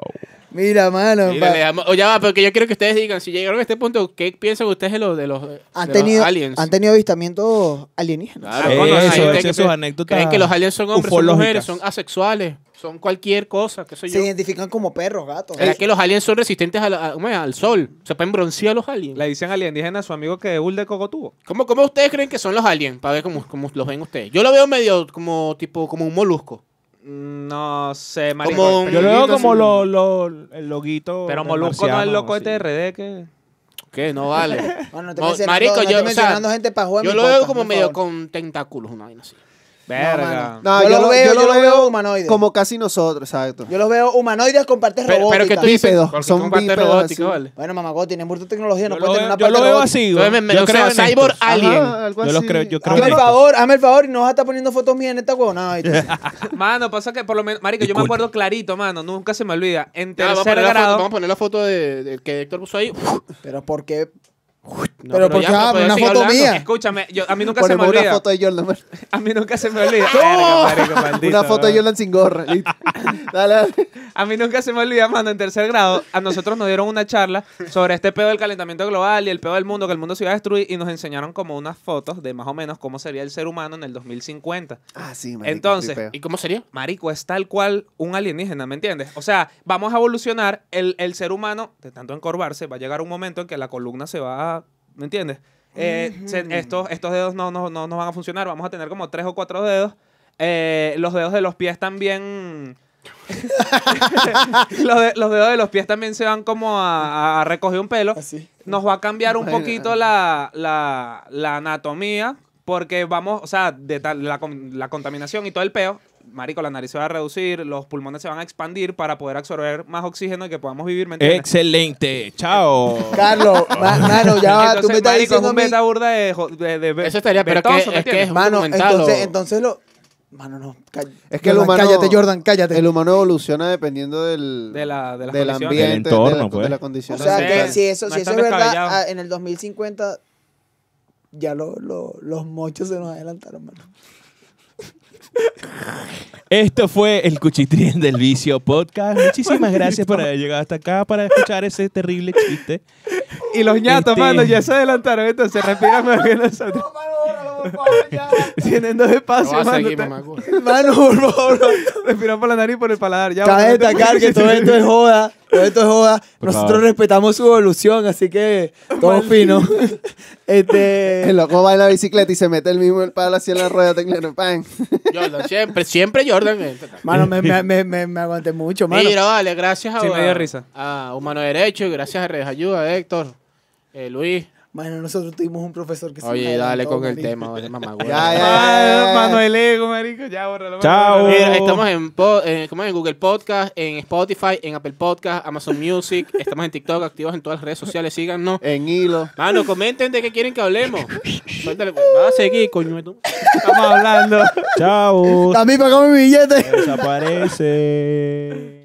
Mira, mano. Mira, pa- le damos- o ya va, porque yo quiero que ustedes digan, si llegaron a este punto, ¿qué piensan ustedes de los, de los, de han, los tenido, aliens? han tenido avistamientos alienígenas. Claro, Ah, bueno, eso, hay eso, gente eso, que sus anécdotas Creen que los aliens son hombres, son ufológicas. mujeres, son asexuales, son cualquier cosa, qué sé Se yo. identifican como perros, gatos. ¿Será que los aliens son resistentes a la- a- ¿cómo es? al sol? ¿Se pueden broncear los aliens? Le dicen alienígena a su amigo que Bull de Coco tuvo. ¿Cómo, ¿Cómo ustedes creen que son los aliens? Para ver cómo, cómo los ven ustedes. Yo lo veo medio como tipo como un molusco. No sé, marico. Como un- Yo lo veo como lo, lo- el loguito. Pero del Molusco no es marciano, loco así. este de RD que... ¿Qué? No vale. Bueno, no te No, mencionando- marico, no yo, te o sea, mencionando gente para jugar yo mi lo veo podcast, como por medio favor. con tentáculos, una vaina así. Verga. mano. Yo lo veo- yo lo veo humanoide. Como casi nosotros, exacto. Yo los veo humanoides con partes Pero, pero que robóticas. tú dices, Bípedos, son son parte bípedos robótica, así. ¿vale? Bueno, mamá, tiene mucha tecnología, no Yo puede tener una yo parte lo veo robótica. así. Me- me- Yo creo sea, cyborg alien. Ajá, algo Yo lo creo, yo creo Hazme en el favor, hazme el favor y no vas a estar poniendo fotos mías en esta huevonada. Mano, pasa que por lo menos... Marico, yo me acuerdo clarito, mano. Nunca se me olvida. En vamos, a tercer poner la foto, grado... vamos a poner la foto de, de que Héctor puso ahí. Pero ¿por qué? No, Pero ¿por ya, qué? Ah, pero una sigue foto hablando. mía. Escúchame, yo, a mí nunca se me Ponemos una olvida. foto de Jordan. man. A mí nunca se me olvida. Verga, marico, maldito, Una foto de. Jordan sin gorra. listo. Dale, dale. A mí nunca se me olvida, mano, en tercer grado, a nosotros nos dieron una charla sobre este pedo del calentamiento global y el pedo del mundo, que el mundo se iba a destruir, y nos enseñaron como unas fotos de más o menos cómo sería el ser humano en el 2050. Ah, sí, marico, Entonces, tripeo. ¿Y cómo sería? Marico, es tal cual un alienígena, ¿me entiendes? O sea, vamos a evolucionar, el, el ser humano, de tanto encorvarse, va a llegar un momento en que la columna se va a, ¿me entiendes? Eh, se- estos, estos dedos no, no, no, no van a funcionar. Vamos a tener como tres o cuatro dedos. Eh, los dedos de los pies también. los, de- los dedos de los pies también se van como a, a recoger un pelo. Así. Nos va a cambiar un poquito la, la, la anatomía. Porque vamos, o sea, de tal- la, la contaminación y todo el peo. Marico, la nariz se va a reducir, los pulmones se van a expandir para poder absorber más oxígeno y que podamos vivir, ¿me entiendes? Excelente. Chao. Carlos, ma- mano, ya va, tú Entonces, me estás marico, es diciendo a un mí- beta burda de, jo- de, de Eso estaría, pero que- vetoso, ¿me es que entiendes? es un Mano, documental entonces, o- entonces lo. Mano, no. ca- Es que el Jordan, humano- Cállate, Jordan, cállate. El humano evoluciona dependiendo del, De la- de las del condiciones. ambiente, Del entorno, de, la, pues. de la o condición. sea, que si eso, no si es eso tan es verdad, descabellado. ah, en el 2050 ya lo- lo- los mochos se nos adelantaron, mano. Esto fue el Cuchitrien del Vicio Podcast. Muchísimas gracias por haber llegado hasta acá para escuchar ese terrible chiste. Y los ñatos, Este- mano, ya se adelantaron, entonces respiran más que nosotros. Tienen dos espacios, a mano. seguir. Mano, por favor. Respiran por la nariz y por el paladar. Ya, Cabe no destacar que todo esto es joda. Todo esto es joda. Por Nosotros favor. respetamos su evolución, así que todo fino. este. El loco va en la bicicleta y se mete el mismo el palo así en la rueda teclero. Jordan, siempre, siempre Jordan. eh. Mano, me, me, me, me, me aguanté mucho, mano. Mira, vale, gracias a, Sí, me dio risa. a Humano Derecho y gracias a Redes Ayuda, Héctor, eh, Luis. Mano, nosotros tuvimos un profesor que se Oye, dale con el tema, vale, mamá, güey. Ya, ya. Ah, Manuel Ego, marico. Ya, bórralo. Chao. Mira, estamos en, po- ¿cómo es? en Google Podcast, en Spotify, en Apple Podcast, Amazon Music. Estamos en TikTok, activos en todas las redes sociales. Síganos. En hilo. Mano, comenten de qué quieren que hablemos. Suéltale, pues. Va a seguir, coño. Estamos hablando. Chao. Mí pagame mi billete. Desaparece.